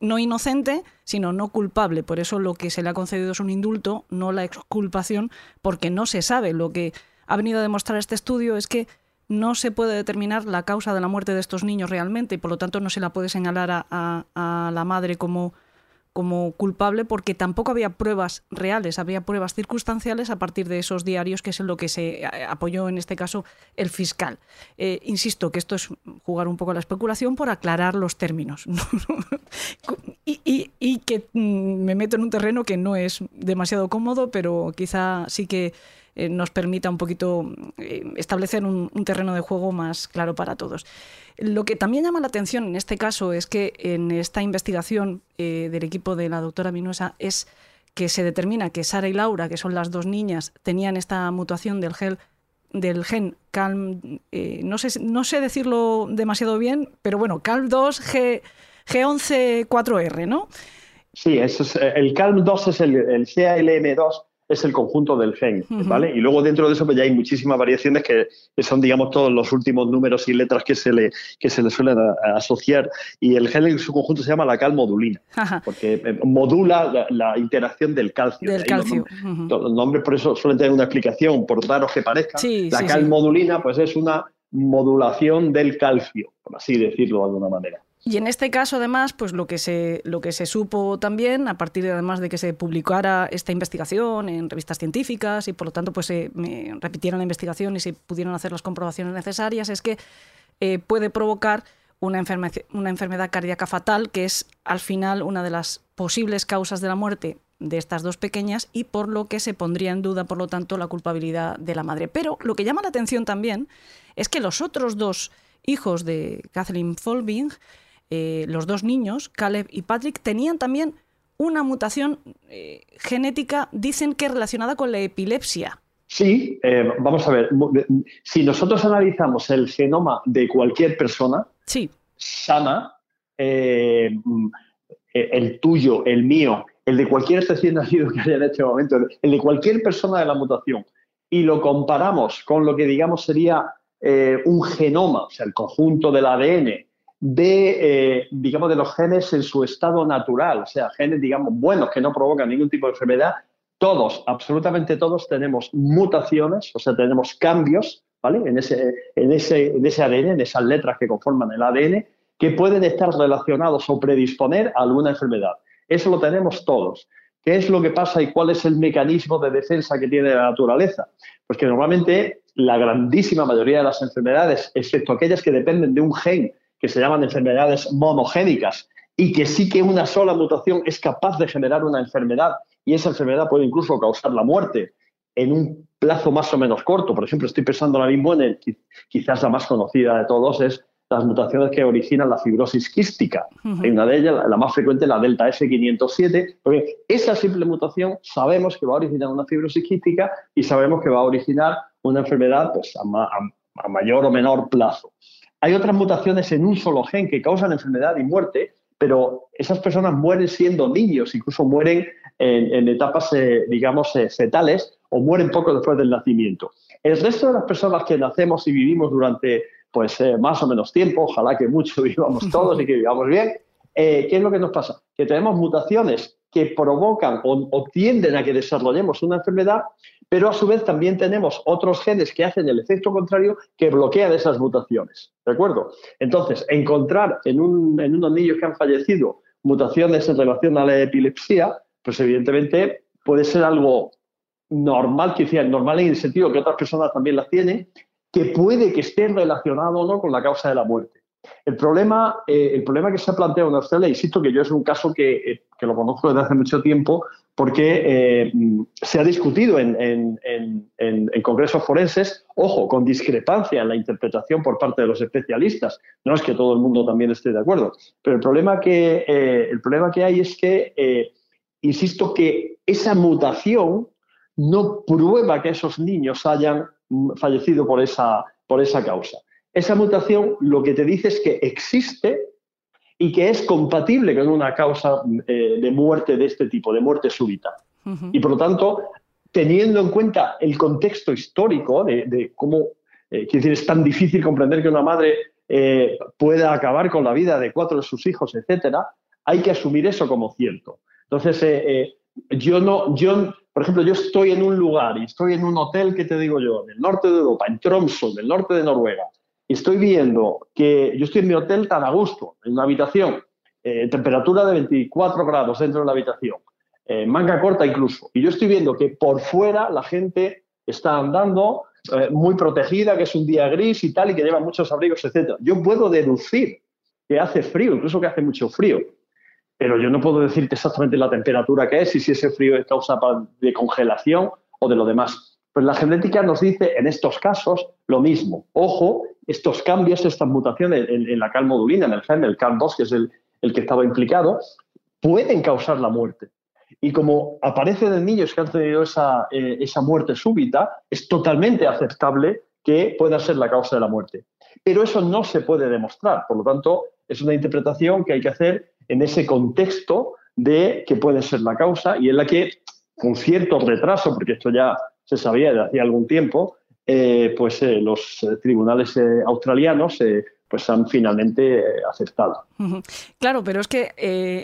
S5: no inocente, sino no culpable. Por eso lo que se le ha concedido es un indulto, no la exculpación, porque no se sabe. Lo que ha venido a demostrar este estudio es que no se puede determinar la causa de la muerte de estos niños realmente y por lo tanto no se la puede señalar a, la madre como, culpable porque tampoco había pruebas reales, había pruebas circunstanciales a partir de esos diarios, que es en lo que se apoyó en este caso el fiscal. Eh, insisto que esto es jugar un poco a la especulación por aclarar los términos. y, y, que mm, me meto en un terreno que no es demasiado cómodo, pero quizá sí que eh, nos permita un poquito eh, establecer un, terreno de juego más claro para todos. Lo que también llama la atención en este caso es que en esta investigación eh, del equipo de la doctora Minuesa es que se determina que Sara y Laura, que son las dos niñas, tenían esta mutación del gel del gen CALM, no, sé, no sé decirlo demasiado bien, pero bueno, CALM2 G, G11-4R, ¿no?
S6: Sí, eso es, el CALM2 es el, el CALM2 es el conjunto del gen, ¿vale? Y luego dentro de eso pues ya hay muchísimas variaciones que, son, digamos, todos los últimos números y letras que se le, que se le suelen asociar. Y el gen en su conjunto se llama la calmodulina, porque eh, modula la, interacción del calcio.
S5: Del calcio.
S6: Los, nombres por eso suelen tener una explicación, por raros que parezca. la calmodulina pues es una modulación del calcio, por así decirlo de alguna manera.
S5: Y en este caso, además, pues lo que se, lo que se supo también, a partir de, además de que se publicara esta investigación en revistas científicas y por lo tanto pues se repitieron la investigación y se pudieron hacer las comprobaciones necesarias, es que eh, puede provocar una, una enfermedad cardíaca fatal, que es al final una de las posibles causas de la muerte de estas dos pequeñas y por lo que se pondría en duda, por lo tanto, la culpabilidad de la madre. Pero lo que llama la atención también es que los otros dos hijos de Kathleen Folbing eh, los dos niños, Caleb y Patrick, tenían también una mutación eh, genética, dicen que relacionada con la epilepsia.
S6: Sí, eh, vamos a ver, si nosotros analizamos el genoma de cualquier persona
S5: sí.
S6: sana, el tuyo, el mío, el de cualquier recién nacido que haya en este momento, el de cualquier persona de la mutación, y lo comparamos con lo que digamos sería un genoma, o sea, el conjunto del ADN de, eh, digamos, de los genes en su estado natural, o sea, genes, digamos, buenos que no provocan ningún tipo de enfermedad, todos, absolutamente todos tenemos mutaciones, o sea, tenemos cambios, ¿vale? En ese, en ese, en ese ADN, en esas letras que conforman el ADN, que pueden estar relacionados o predisponer a alguna enfermedad. Eso lo tenemos todos. ¿Qué es lo que pasa y cuál es el mecanismo de defensa que tiene la naturaleza? Pues que normalmente la grandísima mayoría de las enfermedades, excepto aquellas que dependen de un gen que se llaman enfermedades monogénicas y que sí que una sola mutación es capaz de generar una enfermedad y esa enfermedad puede incluso causar la muerte en un plazo más o menos corto. Por ejemplo, estoy pensando ahora mismo en quizás la más conocida de todos es las mutaciones que originan la fibrosis quística. Hay una de ellas, la más frecuente, la delta S507, porque esa simple mutación sabemos que va a originar una fibrosis quística y sabemos que va a originar una enfermedad pues, a mayor o menor plazo. Hay otras mutaciones en un solo gen que causan enfermedad y muerte, pero esas personas mueren siendo niños, incluso mueren en, etapas, eh, digamos, eh, fetales o mueren poco después del nacimiento. El resto de las personas que nacemos y vivimos durante pues eh, más o menos tiempo, ojalá que mucho vivamos todos y que vivamos bien, ¿qué es lo que nos pasa? Que tenemos mutaciones que provocan o tienden a que desarrollemos una enfermedad pero a su vez también tenemos otros genes que hacen el efecto contrario que bloquean esas mutaciones. ¿De acuerdo? Entonces, encontrar en, unos niños que han fallecido mutaciones en relación a la epilepsia, pues evidentemente puede ser algo normal, sea normal en el sentido que otras personas también las tienen, que puede que esté relacionado o no con la causa de la muerte. El problema, eh, el problema que se ha planteado en Australia, insisto que yo es un caso que, eh, que lo conozco desde hace mucho tiempo, porque eh, se ha discutido en, congresos forenses, ojo, con discrepancia en la interpretación por parte de los especialistas. No es que todo el mundo también esté de acuerdo, pero el problema que, el problema que hay es que, insisto, que esa mutación no prueba que esos niños hayan fallecido por esa, por esa causa. Esa mutación lo que te dice es que existe y que es compatible con una causa eh, de muerte de este tipo, de muerte súbita. Y por lo tanto, teniendo en cuenta el contexto histórico de, cómo eh, decir, es tan difícil comprender que una madre eh, pueda acabar con la vida de cuatro de sus hijos, etcétera, hay que asumir eso como cierto. Entonces, yo no, yo, por ejemplo, yo estoy en un lugar y estoy en un hotel, ¿qué te digo yo? En el norte de Europa, en Tromsø, en el norte de Noruega, estoy viendo que yo estoy en mi hotel tan a gusto, en una habitación, eh, temperatura de 24 grados dentro de la habitación, eh, manga corta incluso, y yo estoy viendo que por fuera la gente está andando eh, muy protegida, que es un día gris y tal, y que lleva muchos abrigos, etc. Yo puedo deducir que hace frío, incluso que hace mucho frío pero yo no puedo decirte exactamente la temperatura que es y si ese frío es causa de congelación o de lo demás. Pues la genética nos dice en estos casos lo mismo. Ojo, estos cambios, estas mutaciones en, la calmodulina, en el gen, el CAL2, que es el, que estaba implicado, pueden causar la muerte. Y como aparece en niños que han tenido esa, eh, esa muerte súbita, es totalmente aceptable que pueda ser la causa de la muerte. Pero eso no se puede demostrar. Por lo tanto, es una interpretación que hay que hacer en ese contexto de que puede ser la causa y en la que, con cierto retraso, porque esto ya se sabía desde hacía algún tiempo, eh, pues eh, los eh, tribunales australianos pues han finalmente aceptado.
S5: Claro, pero es que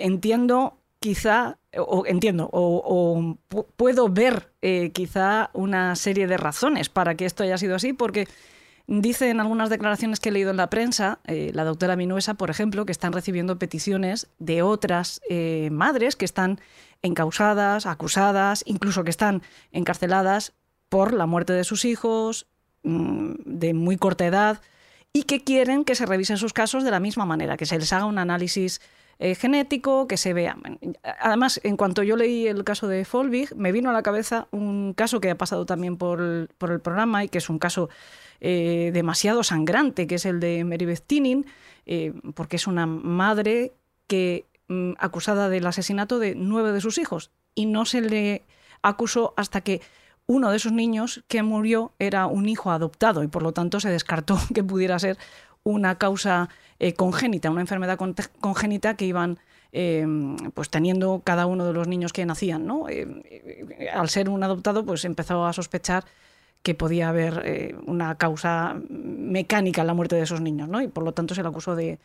S5: entiendo quizá, o entiendo, o, puedo ver quizá una serie de razones para que esto haya sido así, porque Dice en algunas declaraciones que he leído en la prensa, la doctora Minuesa, por ejemplo, que están recibiendo peticiones de otras madres que están encausadas, acusadas, incluso que están encarceladas por la muerte de sus hijos mm, de muy corta edad y que quieren que se revisen sus casos de la misma manera, que se les haga un análisis eh, genético, que se vea. Además, en cuanto yo leí el caso de Folvig, me vino a la cabeza un caso que ha pasado también por por el programa y que es un caso eh, demasiado sangrante, que es el de Meribeth Tinin, eh, porque es una madre que acusada del asesinato de nueve de sus hijos y no se le acusó hasta que uno de esos niños que murió era un hijo adoptado y por lo tanto se descartó que pudiera ser una causa eh, congénita, una enfermedad congénita que iban pues teniendo cada uno de los niños que nacían. ¿no? al ser un adoptado, pues empezó a sospechar que podía haber eh, una causa mecánica en la muerte de esos niños, ¿no? Y por lo tanto se le acusó de,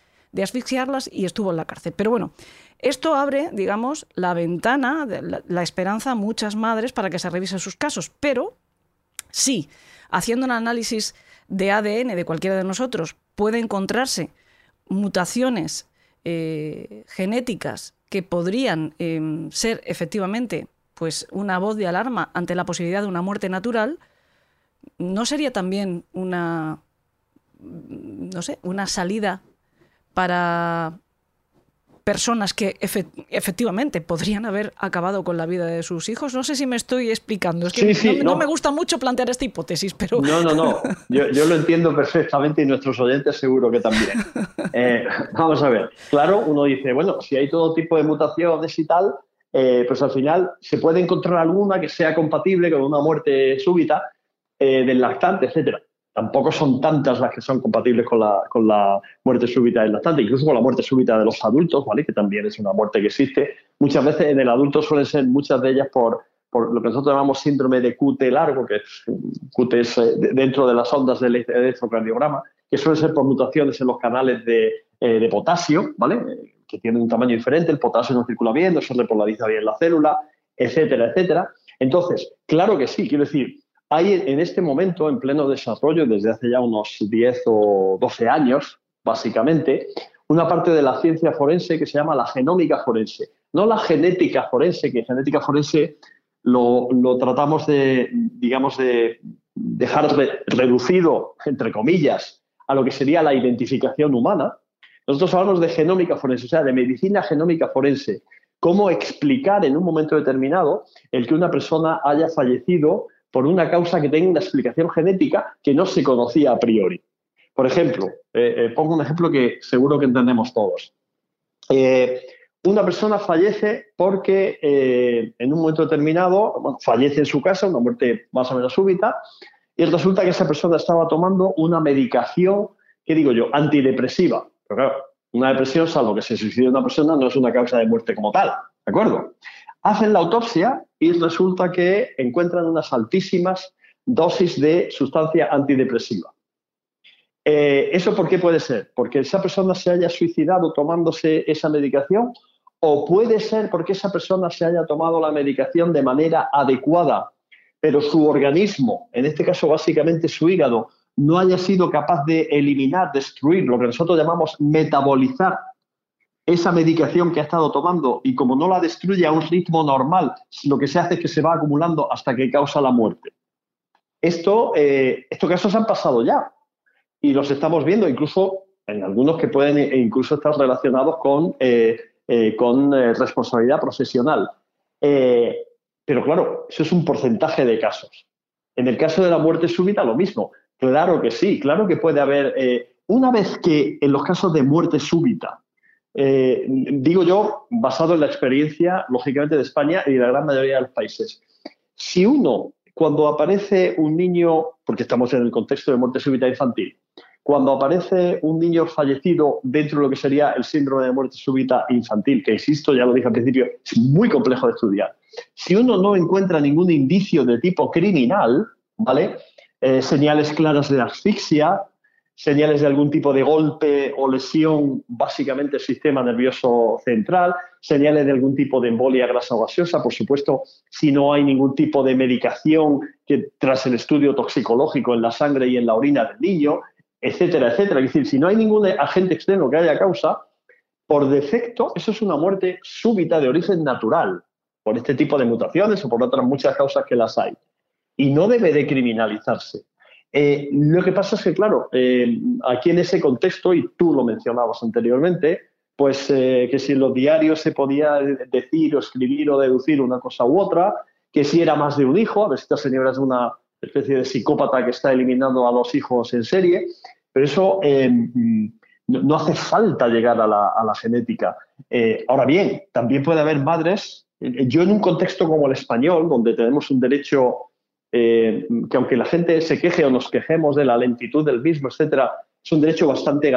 S5: asfixiarlas y estuvo en la cárcel. Pero bueno, esto abre, digamos, la ventana, de la, esperanza a muchas madres para que se revisen sus casos. Pero sí, haciendo un análisis de ADN de cualquiera de nosotros puede encontrarse mutaciones eh, genéticas que podrían em, ser efectivamente pues una voz de alarma ante la posibilidad de una muerte natural, ¿no sería también una, no sé, una salida para personas que efectivamente podrían haber acabado con la vida de sus hijos. No sé si me estoy explicando. Es que no, me gusta mucho plantear esta hipótesis, pero...
S6: No, no, no. Yo, lo entiendo perfectamente y nuestros oyentes seguro que también. Eh, vamos a ver. Claro, uno dice, bueno, si hay todo tipo de mutaciones y tal, eh, pues al final se puede encontrar alguna que sea compatible con una muerte súbita, eh, del lactante, etcétera. Tampoco son tantas las que son compatibles con la, muerte súbita del lactante, incluso con la muerte súbita de los adultos, ¿vale? que también es una muerte que existe. Muchas veces en el adulto suelen ser muchas de ellas por, lo que nosotros llamamos síndrome de QT largo, que QT es, eh, dentro de las ondas del electrocardiograma, que suele ser por mutaciones en los canales de, eh, de potasio, ¿vale? que tienen un tamaño diferente, el potasio no circula bien, no se repolariza bien la célula, etcétera, etcétera. Entonces, claro que sí, quiero decir, hay en este momento, en pleno desarrollo, desde hace ya unos 10 o 12 años, básicamente, una parte de la ciencia forense que se llama la genómica forense. No la genética forense, que genética forense lo, tratamos de, digamos, de dejar reducido, entre comillas, a lo que sería la identificación humana. Nosotros hablamos de genómica forense, o sea, de medicina genómica forense. Cómo explicar en un momento determinado el que una persona haya fallecido por una causa que tenga una explicación genética que no se conocía a priori. Por ejemplo, eh, eh, pongo un ejemplo que seguro que entendemos todos. Eh, una persona fallece porque en un momento determinado, fallece en su casa, una muerte más o menos súbita, y resulta que esa persona estaba tomando una medicación, ¿qué digo yo?, antidepresiva. Pero claro, una depresión, salvo que se suicide una persona, no es una causa de muerte como tal, ¿de acuerdo? Hacen la autopsia y resulta que encuentran unas altísimas dosis de sustancia antidepresiva. Eh, ¿Eso por qué puede ser? ¿Porque esa persona se haya suicidado tomándose esa medicación? ¿O puede ser porque esa persona se haya tomado la medicación de manera adecuada, pero su organismo, en este caso básicamente su hígado, no haya sido capaz de eliminar, destruir, lo que nosotros llamamos metabolizar esa medicación que ha estado tomando y como no la destruye a un ritmo normal, lo que se hace es que se va acumulando hasta que causa la muerte. Esto, eh, estos casos han pasado ya y los estamos viendo incluso en algunos que pueden incluso estar relacionados con, eh, eh, con responsabilidad profesional. pero claro, eso es un porcentaje de casos. En el caso de la muerte súbita, lo mismo. Claro que sí, claro que puede haber. Eh, una vez que en los casos de muerte súbita, eh, digo yo, basado en la experiencia, lógicamente, de España y de la gran mayoría de los países, si uno, cuando aparece un niño, porque estamos en el contexto de muerte súbita infantil, cuando aparece un niño fallecido dentro de lo que sería el síndrome de muerte súbita infantil, que insisto, ya lo dije al principio, es muy complejo de estudiar. Si uno no encuentra ningún indicio de tipo criminal, ¿vale? Eh, señales claras de asfixia, señales de algún tipo de golpe o lesión, básicamente el sistema nervioso central, señales de algún tipo de embolia grasa gaseosa, por supuesto, si no hay ningún tipo de medicación que tras el estudio toxicológico en la sangre y en la orina del niño, etcétera, etcétera. Es decir, si no hay ningún agente externo que haya causa, por defecto, eso es una muerte súbita de origen natural, por este tipo de mutaciones o por otras muchas causas que las hay y no debe de criminalizarse. Eh, lo que pasa es que, claro, eh, aquí en ese contexto, y tú lo mencionabas anteriormente, pues eh, que si en los diarios se podía decir o escribir o deducir una cosa u otra, que si era más de un hijo, a ver si esta señora es una especie de psicópata que está eliminando a dos hijos en serie, pero eso no, hace falta llegar a la, a la genética. ahora bien, también puede haber madres, yo en un contexto como el español, donde tenemos un derecho eh, que aunque la gente se queje o nos quejemos de la lentitud del mismo, etcétera, es un derecho bastante,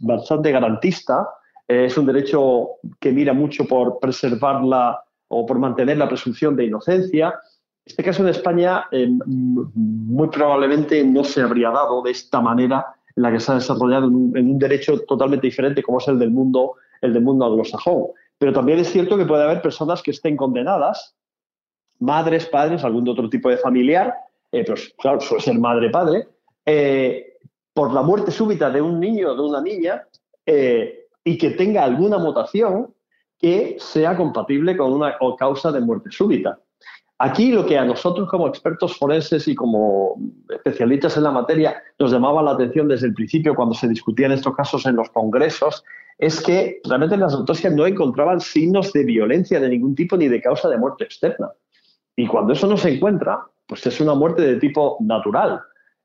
S6: bastante garantista, eh, es un derecho que mira mucho por preservarla o por mantener la presunción de inocencia. Este caso en España eh, muy probablemente no se habría dado de esta manera en la que se ha desarrollado en un, en un, derecho totalmente diferente como es el del mundo, el del mundo anglosajón. Pero también es cierto que puede haber personas que estén condenadas madres, padres, algún otro tipo de familiar, eh, pues claro, suele ser madre-padre, eh, por la muerte súbita de un niño o de una niña eh, y que tenga alguna mutación que sea compatible con una causa de muerte súbita. Aquí lo que a nosotros como expertos forenses y como especialistas en la materia nos llamaba la atención desde el principio cuando se discutían estos casos en los congresos es que realmente en las autopsias no encontraban signos de violencia de ningún tipo ni de causa de muerte externa. Y cuando eso no se encuentra, pues es una muerte de tipo natural.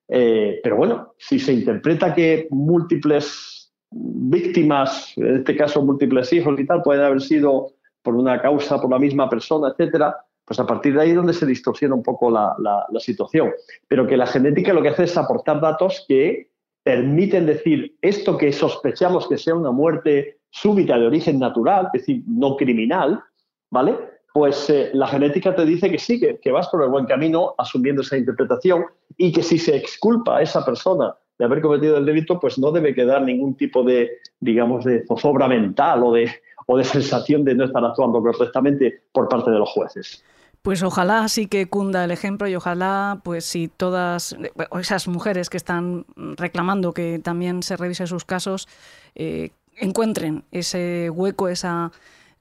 S6: Eh, pero bueno, si se interpreta que múltiples víctimas, en este caso múltiples hijos y tal, pueden haber sido por una causa, por la misma persona, etcétera, pues a partir de ahí es donde se distorsiona un poco la, la situación. Pero que la genética lo que hace es aportar datos que permiten decir esto que sospechamos que sea una muerte súbita de origen natural, es decir, no criminal, ¿vale? Pues eh, la genética te dice que sí, que, vas por el buen camino asumiendo esa interpretación y que si se exculpa a esa persona de haber cometido el delito, pues no debe quedar ningún tipo de, digamos, de zozobra mental o de, o de sensación de no estar actuando correctamente por parte de los jueces.
S5: Pues ojalá sí que cunda el ejemplo y ojalá, pues si todas esas mujeres que están reclamando que también se revise sus casos, eh, encuentren ese hueco, esa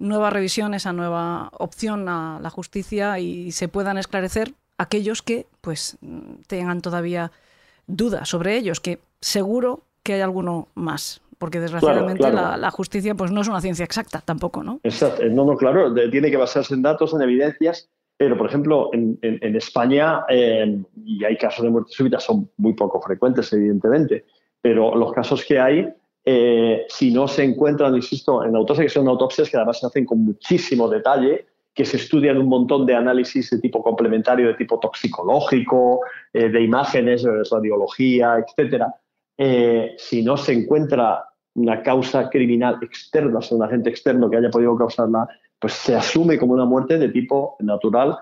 S5: nueva revisión, esa nueva opción a la justicia y se puedan esclarecer aquellos que pues tengan todavía dudas sobre ellos, que seguro que hay alguno más, porque desgraciadamente La, justicia pues no es una ciencia exacta tampoco, ¿no?
S6: Exacto, no, no, claro, tiene que basarse en datos, en evidencias, pero por ejemplo en, España, eh, y hay casos de muerte súbita, son muy poco frecuentes evidentemente, pero los casos que hay eh, si no se encuentran, insisto, en autopsias que son autopsias que además se hacen con muchísimo detalle que se estudian un montón de análisis de tipo complementario, de tipo toxicológico, eh, de imágenes, de radiología, etcétera. Eh, si no se encuentra una causa criminal externa, o sea, un agente externo que haya podido causarla, pues se asume como una muerte de tipo natural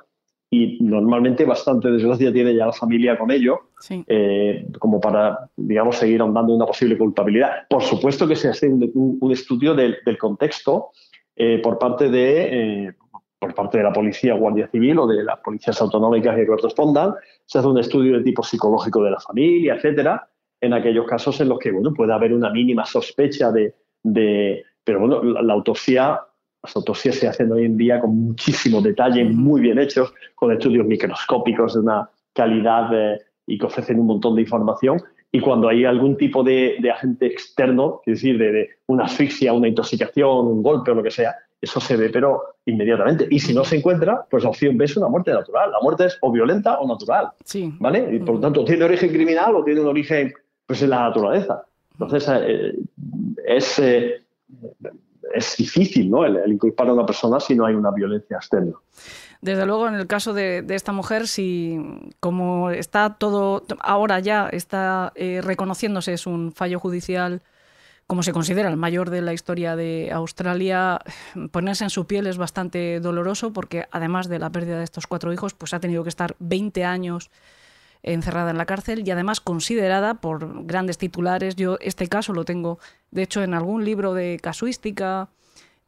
S6: y normalmente bastante desgracia tiene ya la familia con ello, eh, como para, digamos, seguir ahondando una posible culpabilidad. Por supuesto que se hace un, estudio del, contexto eh, por parte de... Eh, por parte de la policía, guardia civil o de las policías autonómicas que correspondan, se hace un estudio de tipo psicológico de la familia, etcétera, en aquellos casos en los que bueno, puede haber una mínima sospecha de, de pero bueno, la autopsia las autopsias se hacen hoy en día con muchísimo detalle, muy bien hechos, con estudios microscópicos de una calidad eh, y que ofrecen un montón de información. Y cuando hay algún tipo de, agente externo, es decir, de, una asfixia, una intoxicación, un golpe o lo que sea, eso se ve, pero inmediatamente. Y si no se encuentra, pues la opción B es una muerte natural. La muerte es o violenta o natural.
S5: Sí.
S6: ¿Vale? Y por lo tanto, tiene origen criminal o tiene un origen pues, en la naturaleza. Entonces, eh, es. Eh, es difícil ¿no? el, inculpar a una persona si no hay una violencia externa.
S5: Desde luego, en el caso de, esta mujer, si como está todo, ahora ya está eh, reconociéndose, es un fallo judicial, como se considera el mayor de la historia de Australia, ponerse en su piel es bastante doloroso porque además de la pérdida de estos cuatro hijos, pues ha tenido que estar 20 años encerrada en la cárcel y además considerada por grandes titulares. Yo este caso lo tengo, de hecho, en algún libro de casuística.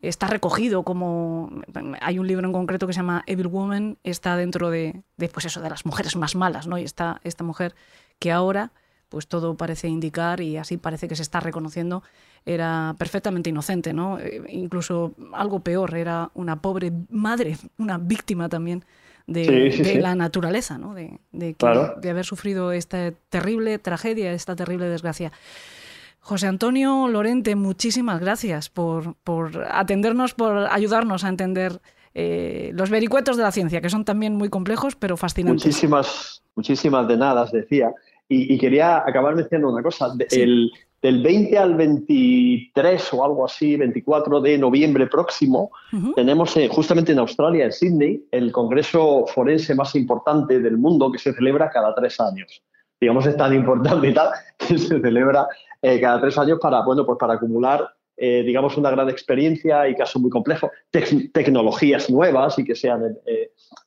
S5: Está recogido como. Hay un libro en concreto que se llama Evil Woman, está dentro de, de pues eso, de las mujeres más malas, ¿no? Y está esta mujer que ahora, pues todo parece indicar, y así parece que se está reconociendo, era perfectamente inocente, ¿no? Eh, incluso algo peor, era una pobre madre, una víctima también de, la naturaleza, ¿no? de, de, de haber sufrido esta terrible tragedia, esta terrible desgracia. José Antonio Lorente, muchísimas gracias por, por atendernos, por ayudarnos a entender eh, los vericuetos de la ciencia, que son también muy complejos, pero fascinantes.
S6: Muchísimas, muchísimas de nada, decía. Y, quería acabar diciendo una cosa. El, del 20 al 23 o algo así, 24 de noviembre próximo, tenemos eh, justamente en Australia, en Sydney, el congreso forense más importante del mundo que se celebra cada tres años. Digamos, es tan importante y tal que se celebra eh, cada tres años para, bueno, pues para acumular, eh, digamos, una gran experiencia y casos muy complejos, tecnologías nuevas y que sean,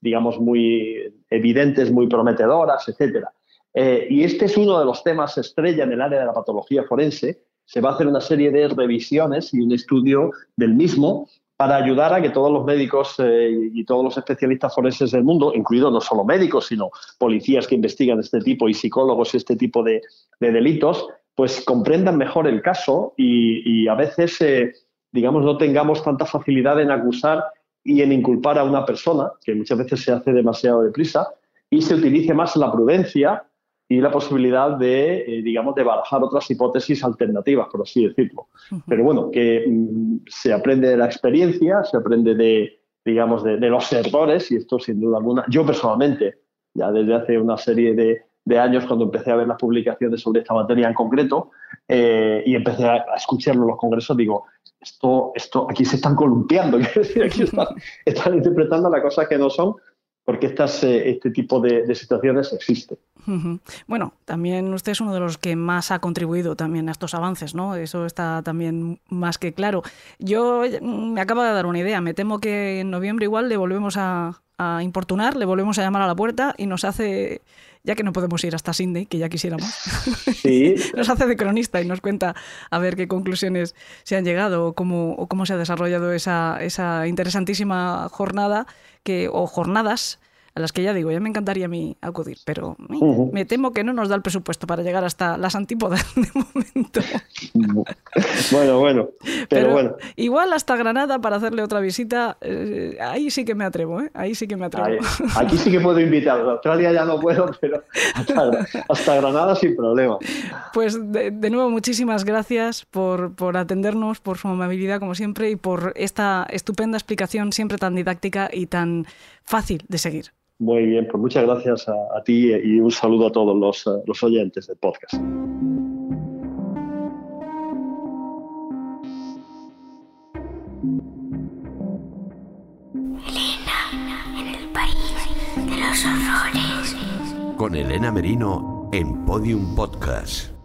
S6: digamos, muy evidentes, muy prometedoras, etcétera. Eh, y este es uno de los temas estrella en el área de la patología forense. Se va a hacer una serie de revisiones y un estudio del mismo para ayudar a que todos los médicos eh, y todos los especialistas forenses del mundo, incluidos no solo médicos, sino policías que investigan este tipo y psicólogos y este tipo de, delitos, pues comprendan mejor el caso y, a veces, eh, digamos, no tengamos tanta facilidad en acusar y en inculpar a una persona, que muchas veces se hace demasiado deprisa, y se utilice más la prudencia y la posibilidad de, eh, digamos, de barajar otras hipótesis alternativas, por así decirlo. Pero bueno, que mm, se aprende de la experiencia, se aprende de, digamos, de, los errores, y esto sin duda alguna, yo personalmente, ya desde hace una serie de, de años, cuando empecé a ver las publicaciones sobre esta materia en concreto, eh, y empecé a, escucharlo en los congresos, digo, esto, esto, aquí se están columpiando, aquí están, están interpretando las cosas que no son, porque estas, eh, este tipo de, situaciones existen.
S5: Bueno, también usted es uno de los que más ha contribuido también a estos avances, ¿no? Eso está también más que claro. Yo mm, me acabo de dar una idea. Me temo que en noviembre igual le volvemos a importunar, le volvemos a llamar a la puerta y nos hace ya que no podemos ir hasta Sydney, que ya quisiéramos,
S6: sí.
S5: nos hace de cronista y nos cuenta a ver qué conclusiones se han llegado o cómo, cómo se ha desarrollado esa, esa interesantísima jornada que, o jornadas a las que ya digo, ya me encantaría a mí acudir, pero me temo que no nos da el presupuesto para llegar hasta las antípodas de momento.
S6: bueno, bueno, pero, bueno.
S5: Igual hasta Granada para hacerle otra visita, eh, ahí sí que me atrevo, ¿eh? ahí sí que me atrevo.
S6: aquí sí que puedo invitar, a Australia ya no puedo, pero hasta, Granada sin problema.
S5: Pues de, nuevo, muchísimas gracias por, por atendernos, por su amabilidad como siempre y por esta estupenda explicación siempre tan didáctica y tan fácil de seguir.
S6: Muy bien, pues muchas gracias a, ti y un saludo a todos los, eh, los oyentes del podcast.
S3: Elena. los horrores.
S4: Con Elena Merino en Podium Podcast.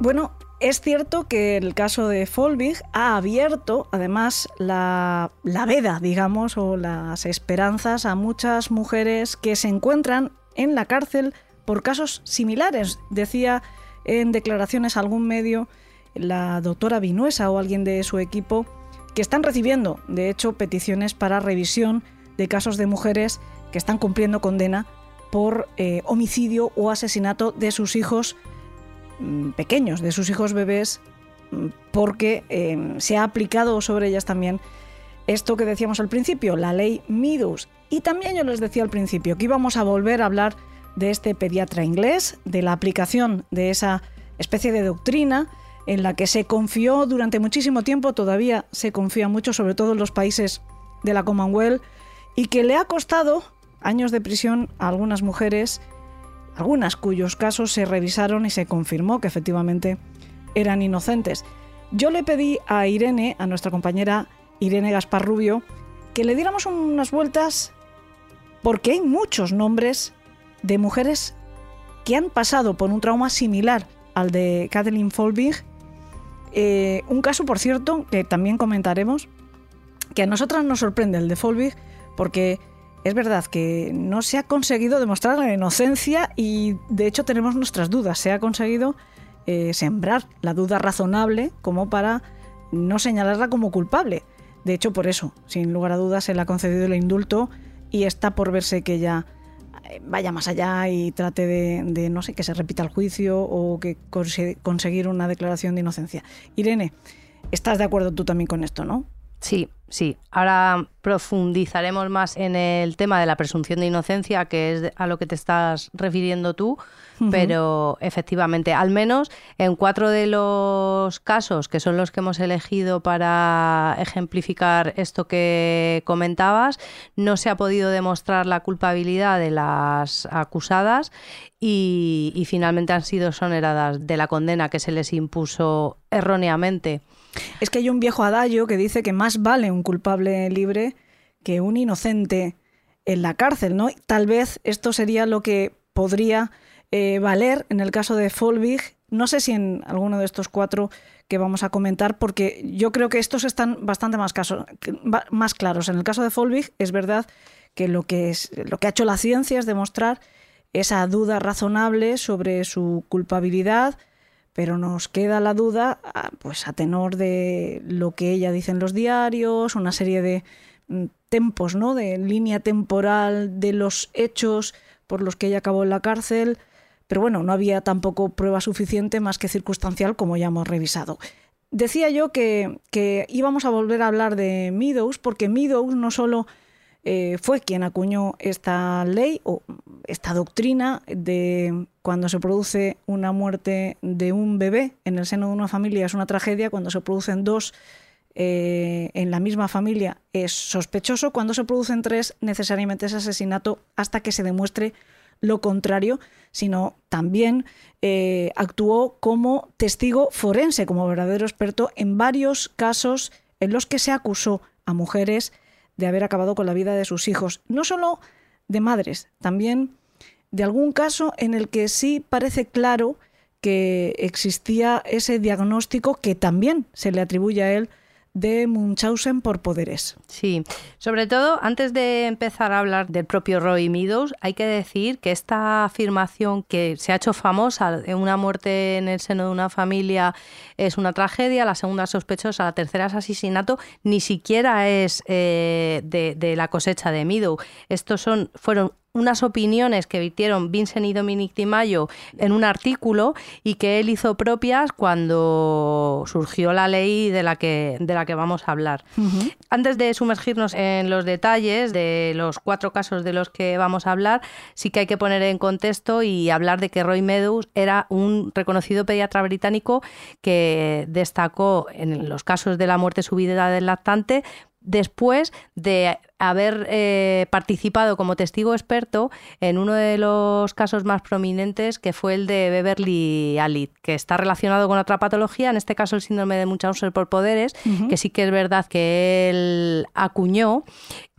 S5: Bueno, es cierto que el caso de Folvig ha abierto, además, la, veda, digamos, o las esperanzas a muchas mujeres que se encuentran en la cárcel por casos similares. Decía en declaraciones a algún medio la doctora Vinuesa o alguien de su equipo que están recibiendo, de hecho, peticiones para revisión de casos de mujeres que están cumpliendo condena por eh, homicidio o asesinato de sus hijos pequeños, de sus hijos bebés, mm, porque em, se ha aplicado sobre ellas también esto que decíamos al principio, la ley Meadows. Y también yo les decía al principio que íbamos a volver a hablar de este pediatra inglés, de la aplicación de esa especie de doctrina en la que se confió durante muchísimo tiempo, todavía se confía mucho, sobre todo en los países de la Commonwealth, y que le ha costado años de prisión a algunas mujeres algunas cuyos casos se revisaron y se confirmó que efectivamente eran inocentes. Yo le pedí a Irene, a nuestra compañera Irene Gaspar Rubio, que le diéramos unas vueltas porque hay muchos nombres de mujeres que han pasado por un trauma similar al de Kathleen Folbig. Eh, un caso, por cierto, que también comentaremos, que a nosotras nos sorprende el de Folbig, porque es verdad que no se ha conseguido demostrar la inocencia y de hecho tenemos nuestras dudas. Se ha conseguido eh, sembrar la duda razonable como para no señalarla como culpable. De hecho, por eso, sin lugar a dudas, se le ha concedido el indulto y está por verse que ella eh, vaya más allá y trate de, no sé, que se repita el juicio o que conseguir una declaración de inocencia. Irene, ¿estás de acuerdo tú también con esto, no?
S7: Sí, sí. Ahora profundizaremos más en el tema de la presunción de inocencia, que es a lo que te estás refiriendo tú, pero efectivamente, al menos en cuatro de los casos, que son los que hemos elegido para ejemplificar esto que comentabas, no se ha podido demostrar la culpabilidad de las acusadas y, y finalmente han sido soneradas de la condena que se les impuso erróneamente.
S5: Es que hay un viejo adagio que dice que más vale un culpable libre que un inocente en la cárcel, ¿no? Tal vez esto sería lo que podría eh, valer en el caso de Folvig. No sé si en alguno de estos cuatro que vamos a comentar, porque yo creo que estos están bastante más, más claros. En el caso de Folvig es verdad que lo que, es, lo que ha hecho la ciencia es demostrar esa duda razonable sobre su culpabilidad, pero nos queda la duda, ah, pues a tenor de lo que ella dice en los diarios, una serie de mm, tempos, ¿no? De línea temporal de los hechos por los que ella acabó en la cárcel, pero bueno, no había tampoco prueba suficiente más que circunstancial, como ya hemos revisado. Decía yo que, que íbamos a volver a hablar de Meadows, porque Meadows no solo eh, fue quien acuñó esta ley o esta doctrina de cuando se produce una muerte de un bebé en el seno de una familia es una tragedia, cuando se producen dos eh, en la misma familia es sospechoso, cuando se producen tres necesariamente es asesinato hasta que se demuestre lo contrario, sino también eh, actuó como testigo forense, como verdadero experto en varios casos en los que se acusó a mujeres de haber acabado con la vida de sus hijos, no solo de madres, también de algún caso en el que sí parece claro que existía ese diagnóstico que también se le atribuye a él de Munchausen por poderes.
S7: Sí, sobre todo antes de empezar a hablar del propio Roy Meadows, hay que decir que esta afirmación que se ha hecho famosa de una muerte en el seno de una familia es una tragedia, la segunda sospechosa, la tercera es asesinato, ni siquiera es eh, de, de, la cosecha de Meadows. Estos son, fueron unas opiniones que vitieron Vincent y Dominic Di Mayo en un artículo y que él hizo propias cuando surgió la ley de la que, de la que vamos a hablar. Antes de sumergirnos en los detalles de los cuatro casos de los que vamos a hablar, sí que hay que poner en contexto y hablar de que Roy Meadows era un reconocido pediatra británico que destacó en los casos de la muerte subida del lactante después de haber eh, participado como testigo experto en uno de los casos más prominentes que fue el de Beverly Alid, que está relacionado con otra patología, en este caso el síndrome de Munchausen por poderes, que sí que es verdad que él acuñó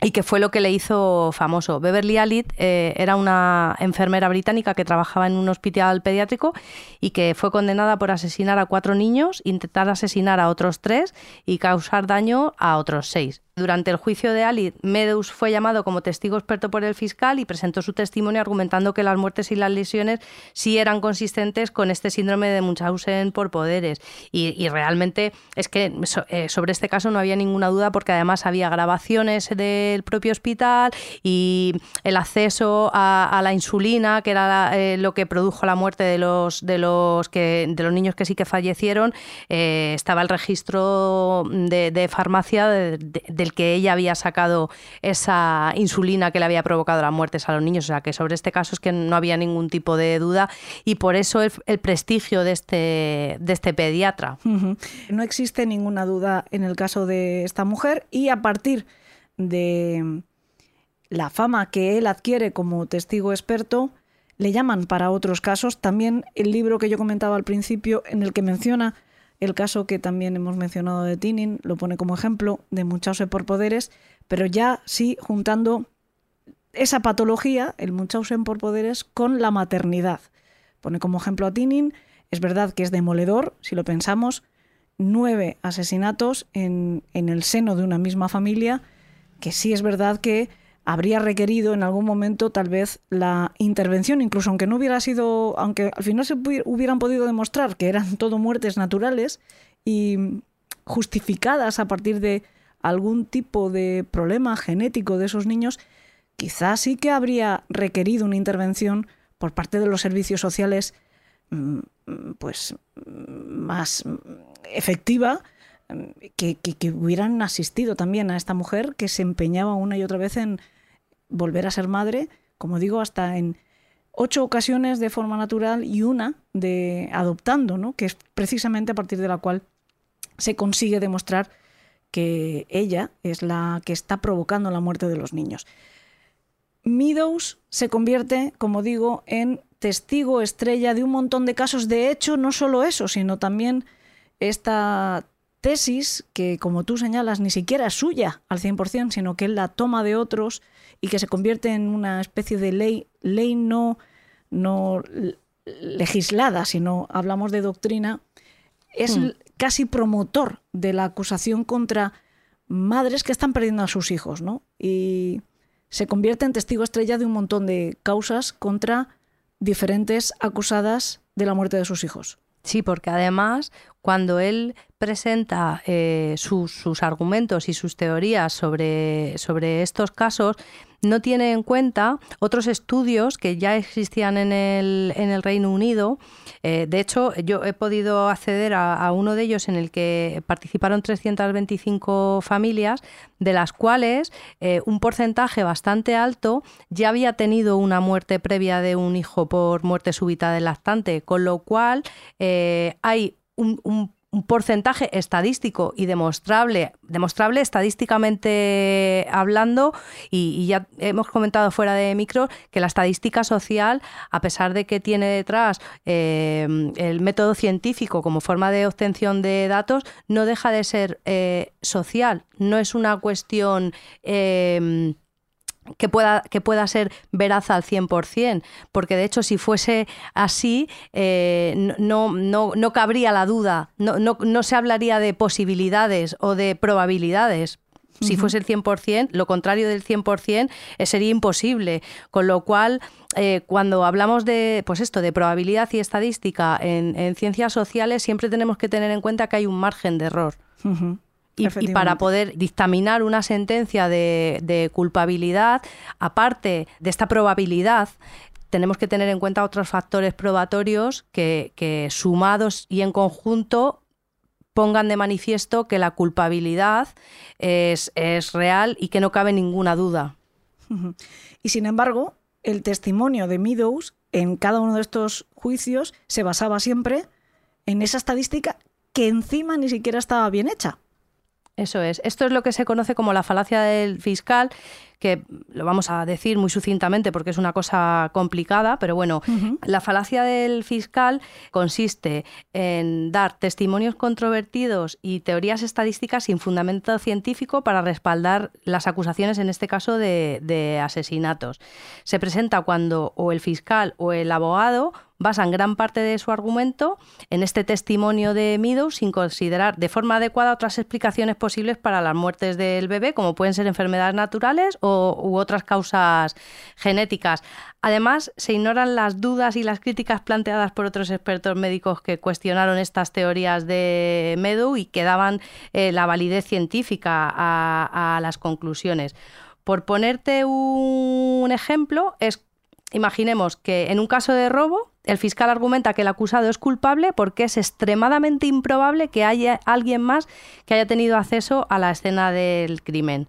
S7: y que fue lo que le hizo famoso. Beverly Alid eh, era una enfermera británica que trabajaba en un hospital pediátrico y que fue condenada por asesinar a cuatro niños, intentar asesinar a otros tres y causar daño a otros seis. Durante el juicio de Ali, Meadows fue llamado como testigo experto por el fiscal y presentó su testimonio argumentando que las muertes y las lesiones sí eran consistentes con este síndrome de Munchausen por poderes. Y, realmente es que eh, sobre este caso no había ninguna duda porque además había grabaciones del propio hospital y el acceso a, la insulina, que era eh, lo que produjo la muerte de los, de los, que, de los niños que sí que fallecieron, eh, estaba el registro de, farmacia de del que ella había sacado esa insulina que le había provocado las muertes a los niños. O sea que sobre este caso es que no había ningún tipo de duda y por eso el, prestigio de este, de este pediatra.
S5: No existe ninguna duda en el caso de esta mujer y a partir de la fama que él adquiere como testigo experto, le llaman para otros casos. También el libro que yo comentaba al principio, en el que menciona el caso que también hemos mencionado de Tinin lo pone como ejemplo de Munchausen por poderes, pero ya sí juntando esa patología, el Munchausen por poderes, con la maternidad. Pone como ejemplo a Tinin, es verdad que es demoledor, si lo pensamos, nueve asesinatos en, en el seno de una misma familia, que sí es verdad que habría requerido en algún momento tal vez la intervención, incluso aunque no hubiera sido, aunque al final se hubieran podido demostrar que eran todo muertes naturales y justificadas a partir de algún tipo de problema genético de esos niños, quizás sí que habría requerido una intervención por parte de los servicios sociales mm, pues más efectiva que, hubieran asistido también a esta mujer que se empeñaba una y otra vez en volver a ser madre, como digo, hasta en ocho ocasiones de forma natural y una de adoptando, ¿no? que es precisamente a partir de la cual se consigue demostrar que ella es la que está provocando la muerte de los niños. Meadows se convierte, como digo, en testigo estrella de un montón de casos. De hecho, no solo eso, sino también esta tesis que, como tú señalas, ni siquiera es suya al 100%, sino que él la toma de otros y que se convierte en una especie de ley, ley no, no legislada, sino hablamos de doctrina, es hmm. casi promotor de la acusación contra madres que están perdiendo a sus hijos, ¿no? Y se convierte en testigo estrella de un montón de causas contra diferentes acusadas de la muerte de sus hijos.
S7: Sí, porque además cuando él presenta eh, sus, argumentos y sus teorías sobre, sobre estos casos, no tiene en cuenta otros estudios que ya existían en el, en el Reino Unido. Eh, de hecho, yo he podido acceder a, uno de ellos en el que participaron 325 familias, de las cuales eh, un porcentaje bastante alto ya había tenido una muerte previa de un hijo por muerte súbita del lactante, con lo cual hay un, porcentaje estadístico y demostrable, demostrable estadísticamente hablando, y, ya hemos comentado fuera de micro que la estadística social, a pesar de que tiene detrás eh, el método científico como forma de obtención de datos, no deja de ser eh, social, no es una cuestión... Eh, que pueda, que pueda ser veraz al 100%, porque de hecho si fuese así eh, no, no, no, cabría la duda, no, no, no, se hablaría de posibilidades o de probabilidades. Si fuese el 100%, lo contrario del 100% eh, sería imposible. Con lo cual, eh, cuando hablamos de, pues esto, de probabilidad y estadística en, ciencias sociales, siempre tenemos que tener en cuenta que hay un margen de error. Y, para poder dictaminar una sentencia de, culpabilidad, aparte de esta probabilidad, tenemos que tener en cuenta otros factores probatorios que, sumados y en conjunto pongan de manifiesto que la culpabilidad es, es real y que no cabe ninguna duda.
S5: Y sin embargo, el testimonio de Meadows en cada uno de estos juicios se basaba siempre en esa estadística que encima ni siquiera estaba bien hecha.
S7: Eso es. Esto es lo que se conoce como la falacia del fiscal, que lo vamos a decir muy sucintamente porque es una cosa complicada, pero bueno, la falacia del fiscal consiste en dar testimonios controvertidos y teorías estadísticas sin fundamento científico para respaldar las acusaciones, en este caso de, de asesinatos. Se presenta cuando o el fiscal o el abogado basan gran parte de su argumento en este testimonio de Meadows sin considerar de forma adecuada otras explicaciones posibles para las muertes del bebé, como pueden ser enfermedades naturales o, u otras causas genéticas. Además, se ignoran las dudas y las críticas planteadas por otros expertos médicos que cuestionaron estas teorías de Meadows y que daban eh, la validez científica a, las conclusiones. Por ponerte un ejemplo, imaginemos que en un caso de robo, el fiscal argumenta que el acusado es culpable porque es extremadamente improbable que haya alguien más que haya tenido acceso a la escena del crimen.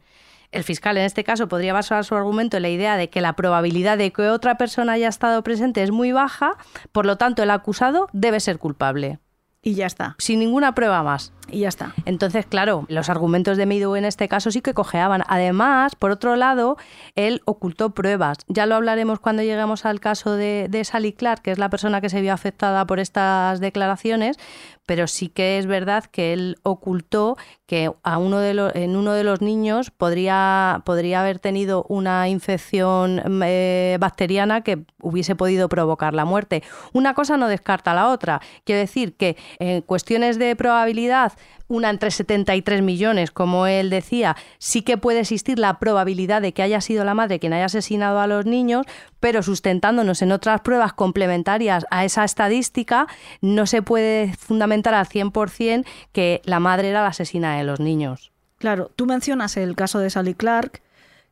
S7: El fiscal en este caso podría basar su argumento en la idea de que la probabilidad de que otra persona haya estado presente es muy baja, por lo tanto el acusado debe ser culpable.
S5: Y ya está.
S7: Sin ninguna prueba más.
S5: Y ya está.
S7: Entonces, claro, los argumentos de Midu en este caso sí que cojeaban. Además, por otro lado, él ocultó pruebas. Ya lo hablaremos cuando lleguemos al caso de, de Sally Clark, que es la persona que se vio afectada por estas declaraciones, pero sí que es verdad que él ocultó que a uno de los, en uno de los niños podría, podría haber tenido una infección eh, bacteriana que hubiese podido provocar la muerte. Una cosa no descarta la otra. Quiero decir que en cuestiones de probabilidad una entre 73 millones, como él decía, sí que puede existir la probabilidad de que haya sido la madre quien haya asesinado a los niños, pero sustentándonos en otras pruebas complementarias a esa estadística, no se puede fundamentar al 100% que la madre era la asesina de los niños.
S5: Claro, tú mencionas el caso de Sally Clark,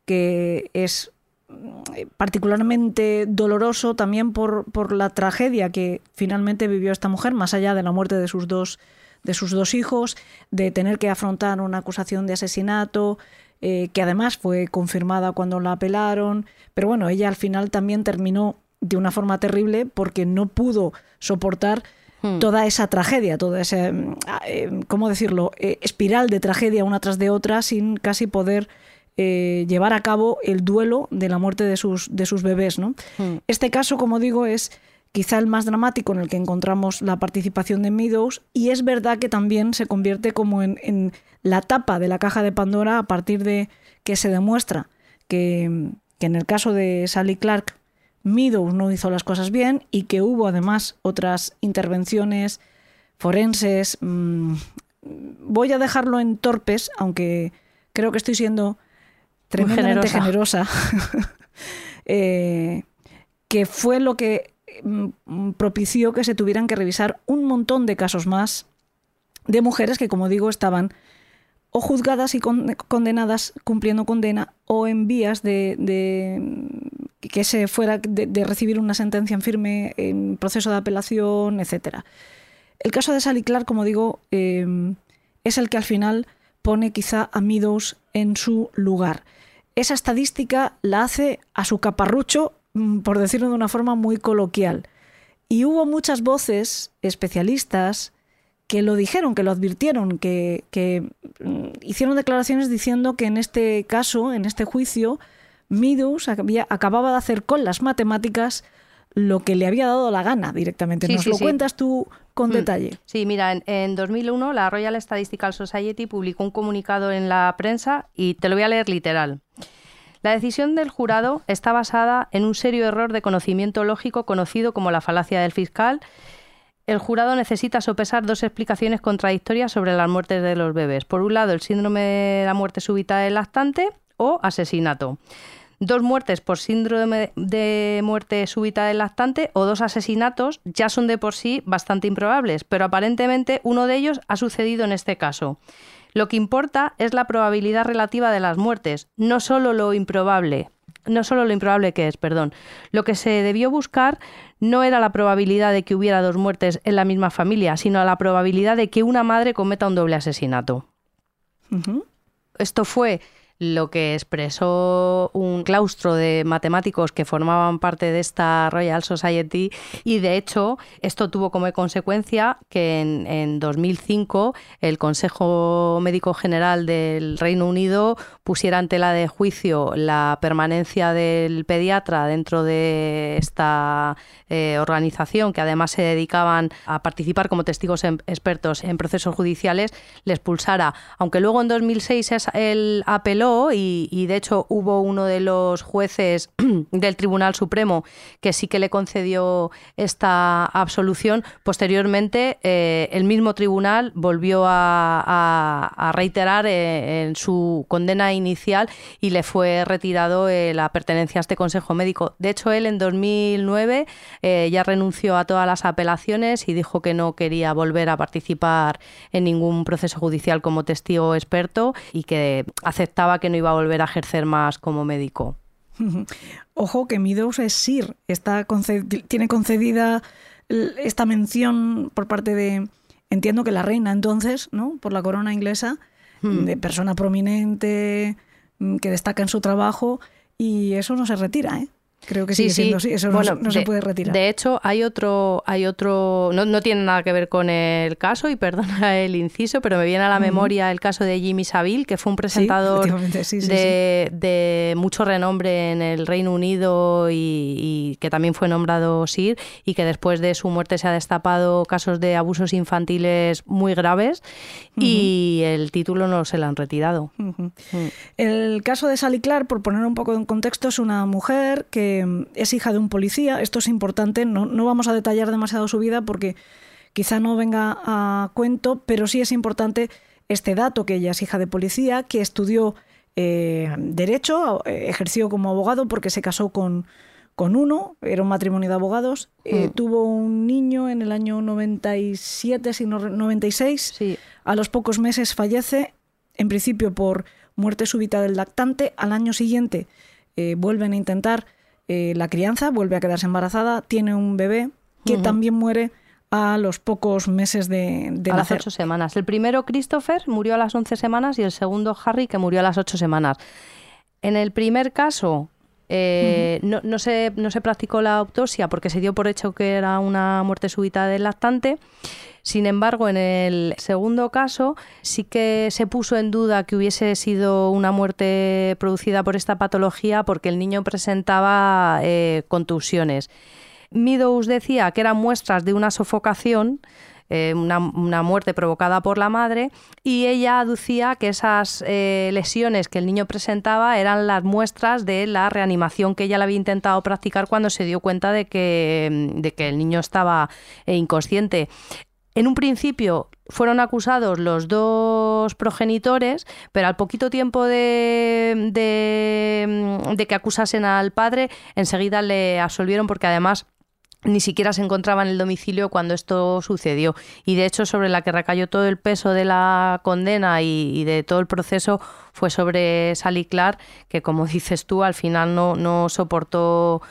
S5: que es mm, particularmente doloroso también por la tragedia que finalmente vivió esta mujer, más allá de la muerte de sus dos de sus dos hijos, de tener que afrontar una acusación de asesinato, eh, que además fue confirmada cuando la apelaron, pero bueno, ella al final también terminó de una forma terrible porque no pudo soportar hmm. toda esa tragedia, toda esa, mm, eh, ¿cómo decirlo?, eh, espiral de tragedia una tras de otra sin casi poder llevar a cabo el duelo de la muerte de sus, de sus bebés. ¿no? Hmm. Este caso, como digo, es quizá el más dramático en el que encontramos la participación de Meadows, y es verdad que también se convierte como en, la tapa de la caja de Pandora a partir de que se demuestra que, en el caso de Sally Clark, Meadows no hizo las cosas bien y que hubo además otras intervenciones forenses. Mm, voy a dejarlo en torpes, aunque creo que estoy siendo tremendamente generosa. Eh, que fue lo que propició que se tuvieran que revisar un montón de casos más de mujeres que, como digo, estaban o juzgadas y condenadas cumpliendo condena o en vías de, que se fuera de, recibir una sentencia en firme en proceso de apelación, etcétera. El caso de Sally Clark, como digo, em, es el que al final pone quizá a Meadows en su lugar. Esa estadística la hace a su caparrucho Mm, por decirlo de una forma muy coloquial. Y hubo muchas voces especialistas que lo dijeron, que lo advirtieron, que, mm, hicieron declaraciones diciendo que en este caso, en este juicio, Meadows acababa de hacer con las matemáticas lo que le había dado la gana directamente. ¿Nos lo cuentas tú con mm. detalle?
S7: Sí, mira, en, en, 2001 la Royal Statistical Society publicó un comunicado en la prensa y te lo voy a leer literal. La decisión del jurado está basada en un serio error de conocimiento lógico conocido como la falacia del fiscal. El jurado necesita sopesar dos explicaciones contradictorias sobre las muertes de los bebés. Por un lado, el síndrome de la muerte súbita del lactante o asesinato. Dos muertes por síndrome de muerte súbita del lactante o dos asesinatos ya son de por sí bastante improbables, pero aparentemente uno de ellos ha sucedido en este caso. Lo que importa es la probabilidad relativa de las muertes, no solo lo improbable. No solo lo improbable que es, perdón. Lo que se debió buscar no era la probabilidad de que hubiera dos muertes en la misma familia, sino la probabilidad de que una madre cometa un doble asesinato. Esto fue lo que expresó un claustro de matemáticos que formaban parte de esta Royal Society y de hecho esto tuvo como consecuencia que en, en 2005 el Consejo Médico General del Reino Unido pusiera en tela de juicio la permanencia del pediatra dentro de esta eh, organización que además se dedicaban a participar como testigos expertos en procesos judiciales, les pulsara. Aunque luego en 2006 él apeló y, de hecho hubo uno de los jueces del Tribunal Supremo que sí que le concedió esta absolución, posteriormente eh, el mismo tribunal volvió a, reiterar eh, en su condena inicial y le fue retirado la pertenencia a este Consejo Médico. De hecho, él en 2009 eh, ya renunció a todas las apelaciones y dijo que no quería volver a participar en ningún proceso judicial como testigo experto y que aceptaba que no iba a volver a ejercer más como médico.
S5: Ojo que Meadows es SIR, está tiene concedida esta mención por parte de, entiendo que la reina entonces, ¿no? Por la corona inglesa, hmm. de persona prominente mm, que destaca en su trabajo y eso no se retira, ¿eh? Creo que sí, siendo así, eso no, se puede retirar.
S7: De hecho, hay otro, hay otro, no, no, tiene nada que ver con el caso, y perdona el inciso, pero me viene a la memoria el caso de Jimmy Savile, que fue un presentador de, mucho renombre en el Reino Unido y, que también fue nombrado SIR, y que después de su muerte se ha destapado casos de abusos infantiles muy graves, y el título no se lo han retirado. Mm.
S5: El caso de Sally Clark, por poner un poco en contexto, es una mujer que es hija de un policía. Esto es importante, no, vamos a detallar demasiado su vida porque quizá no venga a cuento, pero sí es importante este dato, que ella es hija de policía, que estudió eh, Derecho, eh, ejerció como abogado porque se casó con, con uno, era un matrimonio de abogados, eh, mm. tuvo un niño en el año 97, si no 96, a los pocos meses fallece, en principio por muerte súbita del lactante, al año siguiente vuelven a intentar eh, la crianza, vuelve a quedarse embarazada, tiene un bebé que también muere a los pocos meses de, de
S7: a las ocho semanas. El primero, Christopher, murió a las once semanas y el segundo, Harry, que murió a las ocho semanas. En el primer caso, eh, no, no, se, no se practicó la autopsia porque se dio por hecho que era una muerte súbita del lactante. Sin embargo, en el segundo caso sí que se puso en duda que hubiese sido una muerte producida por esta patología porque el niño presentaba eh, contusiones. Meadows decía que eran muestras de una sofocación, eh, una, muerte provocada por la madre, y ella aducía que esas eh, lesiones que el niño presentaba eran las muestras de la reanimación que ella le había intentado practicar cuando se dio cuenta de que, de que el niño estaba inconsciente. En un principio fueron acusados los dos progenitores, pero al poquito tiempo de, de, que acusasen al padre, enseguida le absolvieron porque además ni siquiera se encontraba en el domicilio cuando esto sucedió. Y de hecho, sobre la que recayó todo el peso de la condena y, de todo el proceso fue sobre Sally Clark, que como dices tú, al final no soportó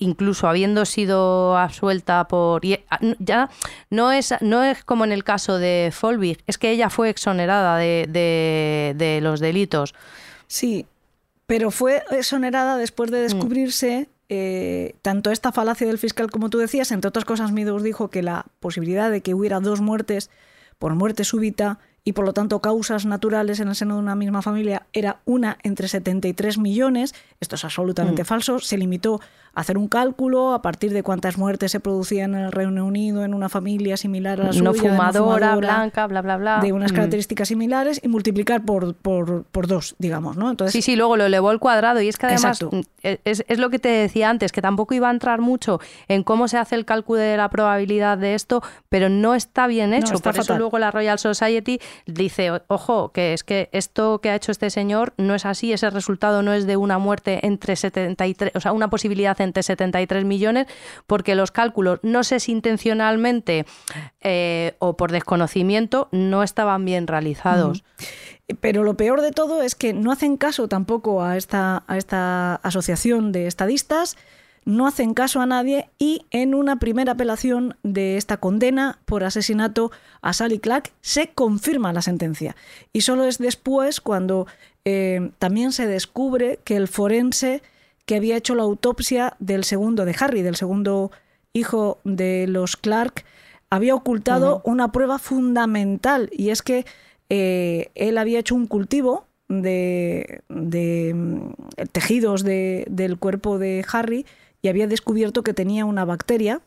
S7: incluso habiendo sido absuelta por ah, ya no es no es como en el caso de Folbig, es que ella fue exonerada de, los delitos.
S5: Sí, pero fue exonerada después de mm. descubrirse eh, tanto esta falacia del fiscal como tú decías, entre otras cosas, Meadows dijo que la posibilidad de que hubiera dos muertes por muerte súbita y por lo tanto causas naturales en el seno de una misma familia era una entre 73 millones. Esto es absolutamente mm. falso. Se limitó hacer un cálculo a partir de cuántas muertes se producían en el Reino Unido en una familia similar a la
S7: no fumadora, blanca, bla, bla, bla.
S5: De unas mm. características similares y multiplicar por, por, por, dos, digamos, ¿no?
S7: Entonces, sí, sí, luego lo elevó al cuadrado y es que además mm, es, es, lo que te decía antes, que tampoco iba a entrar mucho en cómo se hace el cálculo de la probabilidad de esto, pero no está bien hecho. por eso luego la Royal Society dice, ojo, que es que esto que ha hecho este señor no es así, ese resultado no es de una muerte entre 73, o sea, una posibilidad entre 73 millones, porque los cálculos, no sé si intencionalmente eh, o por desconocimiento, no estaban bien realizados.
S5: Pero lo peor de todo es que no hacen caso tampoco a esta, a esta asociación de estadistas, no hacen caso a nadie y en una primera apelación de esta condena por asesinato a Sally Clark se confirma la sentencia. Y solo es después cuando eh, también se descubre que el forense que había hecho la autopsia del segundo de Harry, del segundo hijo de los Clark, había ocultado una prueba fundamental y es que eh, él había hecho un cultivo de, mm, tejidos del cuerpo de Harry y había descubierto que tenía una bacteria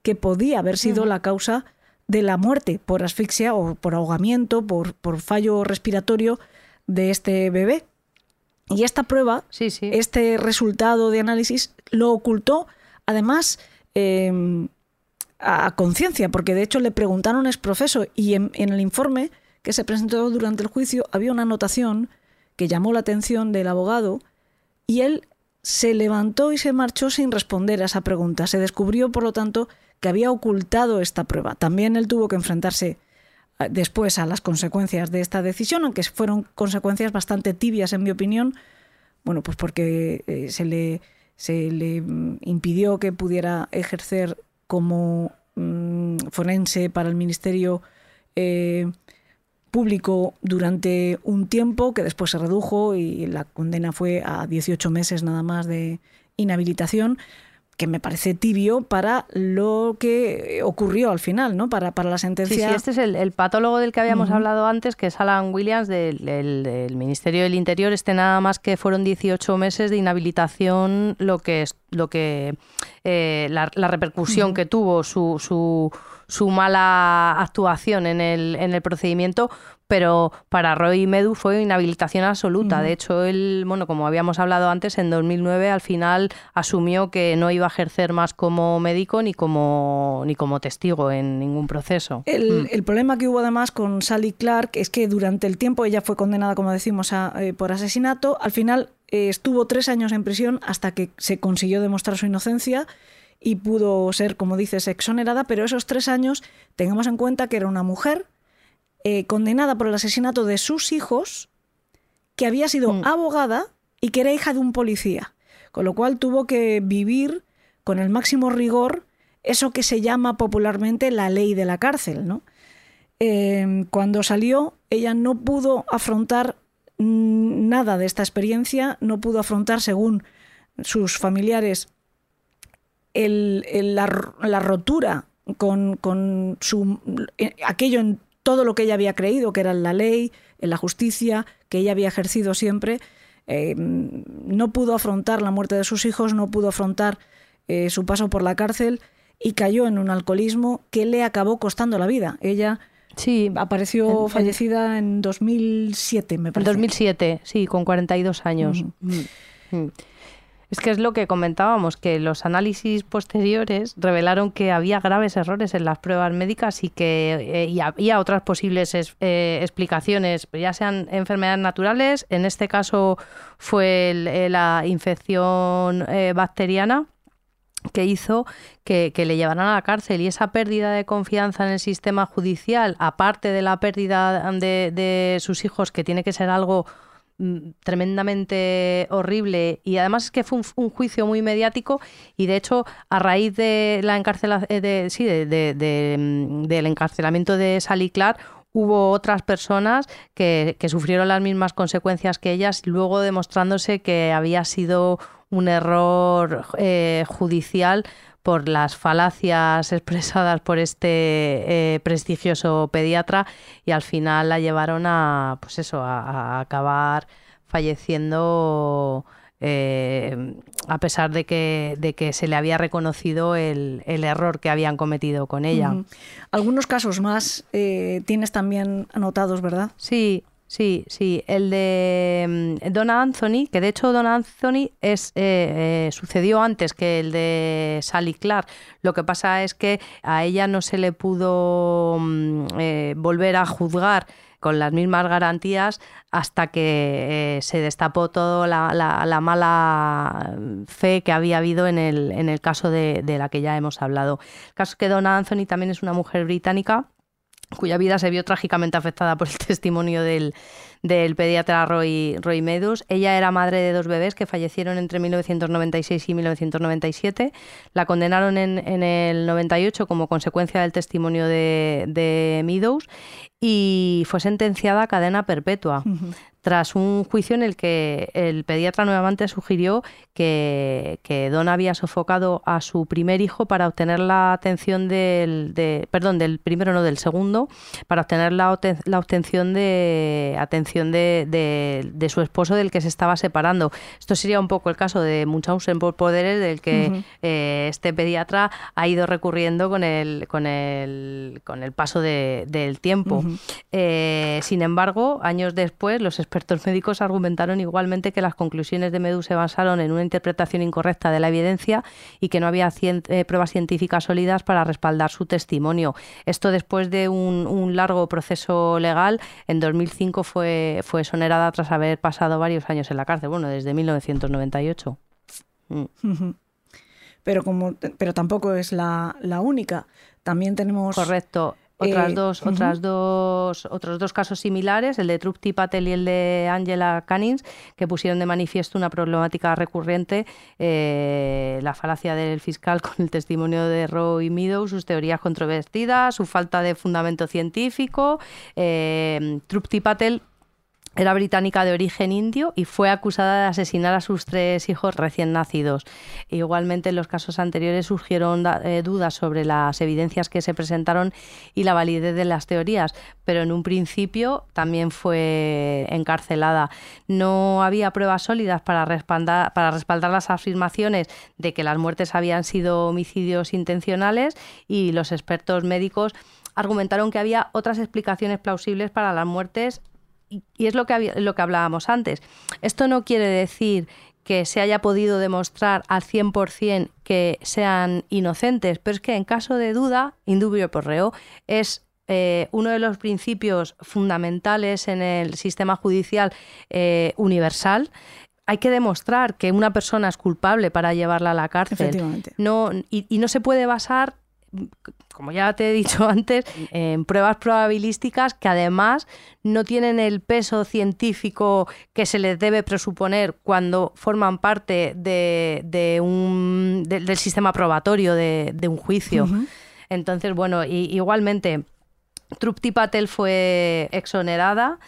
S5: que podía haber sido la causa de la muerte por asfixia o por ahogamiento, por, por fallo respiratorio de este bebé. Y esta prueba, este resultado de análisis, lo ocultó, además, em, a conciencia, porque de hecho le preguntaron es profeso y en, el informe que se presentó durante el juicio había una anotación que llamó la atención del abogado y él se levantó y se marchó sin responder a esa pregunta. Se descubrió, por lo tanto, que había ocultado esta prueba. También él tuvo que enfrentarse después a las consecuencias de esta decisión, aunque fueron consecuencias bastante tibias, en mi opinión. Bueno, pues porque eh, se, le, se le mm, impidió que pudiera ejercer como mm, forense para el Ministerio eh, público durante un tiempo que después se redujo y la condena fue a 18 meses nada más de inhabilitación que me parece tibio para lo que ocurrió al final, ¿no? Para, para la sentencia.
S7: Sí, este es el, patólogo del que habíamos hablado antes, que es Alan Williams del, Ministerio del Interior. Este nada más que fueron 18 meses de inhabilitación, lo que es lo que eh, la, repercusión que tuvo su, su, su mala actuación en el, en el procedimiento, pero para Roy Medu fue inhabilitación absoluta. De hecho, él, bueno, como habíamos hablado antes, en 2009 al final asumió que no iba a ejercer más como médico ni como, ni como testigo en ningún proceso.
S5: El, mm. problema que hubo además con Sally Clark es que durante el tiempo ella fue condenada, como decimos, eh, por asesinato. Al final eh, estuvo tres años en prisión hasta que se consiguió demostrar su inocencia y pudo ser, como dices, exonerada, pero esos tres años tengamos en cuenta que era una mujer eh, condenada por el asesinato de sus hijos, que había sido mm. abogada y que era hija de un policía, con lo cual tuvo que vivir con el máximo rigor eso que se llama popularmente la ley de la cárcel. ¿no? Em, cuando salió, ella no pudo afrontar nada de esta experiencia, no pudo afrontar, según sus familiares, la, rotura con, con su, eh, aquello en todo lo que ella había creído, que era la ley, en la justicia, que ella había ejercido siempre, eh, no pudo afrontar la muerte de sus hijos, no pudo afrontar eh, su paso por la cárcel y cayó en un alcoholismo que le acabó costando la vida. Ella sí, apareció fallecida en 2007, me parece.
S7: En 2007, sí, con 42 años. Es que es lo que comentábamos, que los análisis posteriores revelaron que había graves errores en las pruebas médicas y que eh, había otras posibles eh, explicaciones, ya sean enfermedades naturales, en este caso fue eh, la infección bacteriana que hizo que, le llevaran a la cárcel. Y esa pérdida de confianza en el sistema judicial, aparte de la pérdida de sus hijos, que tiene que ser algo tremendamente horrible y además es que fue un, juicio muy mediático y de hecho a raíz de la encarcelación eh, de, sí, de, mm, del encarcelamiento de Sally Clark hubo otras personas que, sufrieron las mismas consecuencias que ellas, luego demostrándose que había sido un error eh, judicial por las falacias expresadas por este eh, prestigioso pediatra y al final la llevaron a, pues eso, a, acabar falleciendo eh, a pesar de que, de que se le había reconocido el, error que habían cometido con ella.
S5: Algunos casos más eh, tienes también anotados, ¿verdad?
S7: Sí, Sí, sí, el de mm, Donna Anthony, que de hecho Donna Anthony es, eh, eh, sucedió antes que el de Sally Clark. Lo que pasa es que a ella no se le pudo mm, eh, volver a juzgar con las mismas garantías hasta que se destapó toda la, mala fe que había habido en el, en el caso de, de la que ya hemos hablado. El caso es que Donna Anthony también es una mujer británica cuya vida se vio trágicamente afectada por el testimonio del, del pediatra Roy, Roy Medus. Ella era madre de dos bebés que fallecieron entre 1996 y 1997. La condenaron en, en el 98 como consecuencia del testimonio de, de Meadows y fue sentenciada a cadena perpetua tras un juicio en el que el pediatra nuevamente sugirió que, que Don había sofocado a su primer hijo para obtener la atención del, de, perdón, del primero no, del segundo, para obtener la, la obtención de atención de, de, de, su esposo del que se estaba separando. Esto sería un poco el caso de Munchausen por poderes del que uh -huh. eh, este pediatra ha ido recurriendo con el, con el, con el paso del tiempo. Uh -huh. eh, sin embargo, años después, los expertos expertos médicos argumentaron igualmente que las conclusiones de Medu se basaron en una interpretación incorrecta de la evidencia y que no había cien, eh, pruebas científicas sólidas para respaldar su testimonio. Esto después de un, un largo proceso legal, en 2005 fue, fue exonerada tras haber pasado varios años en la cárcel, bueno, desde 1998.
S5: Mm. Pero, como, pero tampoco es la, la única. También tenemos...
S7: Correcto. Otras eh, dos, uh -huh. otras dos, otros dos casos similares, el de Trupti Patel y el de Angela Canins, que pusieron de manifiesto una problemática recurrente, eh, la falacia del fiscal con el testimonio de Roy Meadows, sus teorías controvertidas, su falta de fundamento científico. Eh, Trupti Patel era británica de origen indio y fue acusada de asesinar a sus tres hijos recién nacidos. Igualmente, en los casos anteriores surgieron eh, dudas sobre las evidencias que se presentaron y la validez de las teorías, pero en un principio también fue encarcelada. No había pruebas sólidas para respaldar, para respaldar las afirmaciones de que las muertes habían sido homicidios intencionales y los expertos médicos argumentaron que había otras explicaciones plausibles para las muertes y, es lo que, había, lo que hablábamos antes. Esto no quiere decir que se haya podido demostrar al 100% que sean inocentes, pero es que en caso de duda, indubio por reo, es eh, uno de los principios fundamentales en el sistema judicial eh, universal. Hay que demostrar que una persona es culpable para llevarla a la cárcel. No, y, y no se puede basar como ya te he dicho antes, en pruebas probabilísticas que además no tienen el peso científico que se les debe presuponer cuando forman parte de, de un, de, del sistema probatorio de, de un juicio. Uh -huh. Entonces, bueno, y, igualmente, Trupti Patel fue exonerada.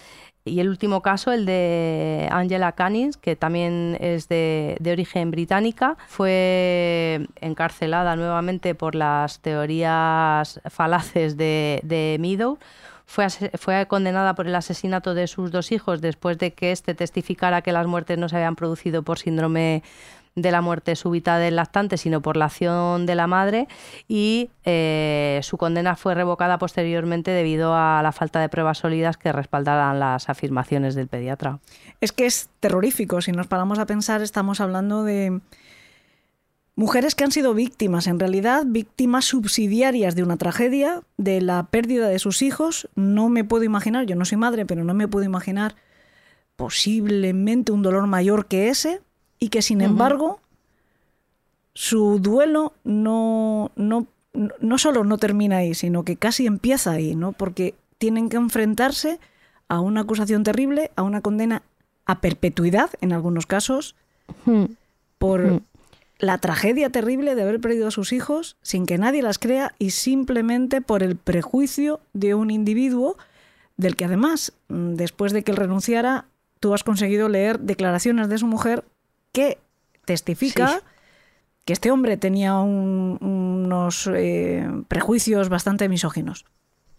S7: Y el último caso, el de Angela Canins, que también es de, origen británica, fue encarcelada nuevamente por las teorías falaces de, de Meadow. Fue, fue, condenada por el asesinato de sus dos hijos después de que éste testificara que las muertes no se habían producido por síndrome de la muerte súbita del lactante, sino por la acción de la madre y eh, su condena fue revocada posteriormente debido a la falta de pruebas sólidas que respaldaran las afirmaciones del pediatra.
S5: Es que es terrorífico, si nos paramos a pensar estamos hablando de mujeres que han sido víctimas, en realidad víctimas subsidiarias de una tragedia, de la pérdida de sus hijos. No me puedo imaginar, yo no soy madre, pero no me puedo imaginar posiblemente un dolor mayor que ese y que sin uh -huh. embargo su duelo no, no, no solo no termina ahí, sino que casi empieza ahí, ¿no? Porque tienen que enfrentarse a una acusación terrible, a una condena a perpetuidad en algunos casos, por la tragedia terrible de haber perdido a sus hijos sin que nadie las crea y simplemente por el prejuicio de un individuo del que además, mm, después de que él renunciara, tú has conseguido leer declaraciones de su mujer que testifica sí. que este hombre tenía un, unos eh, prejuicios bastante misóginos.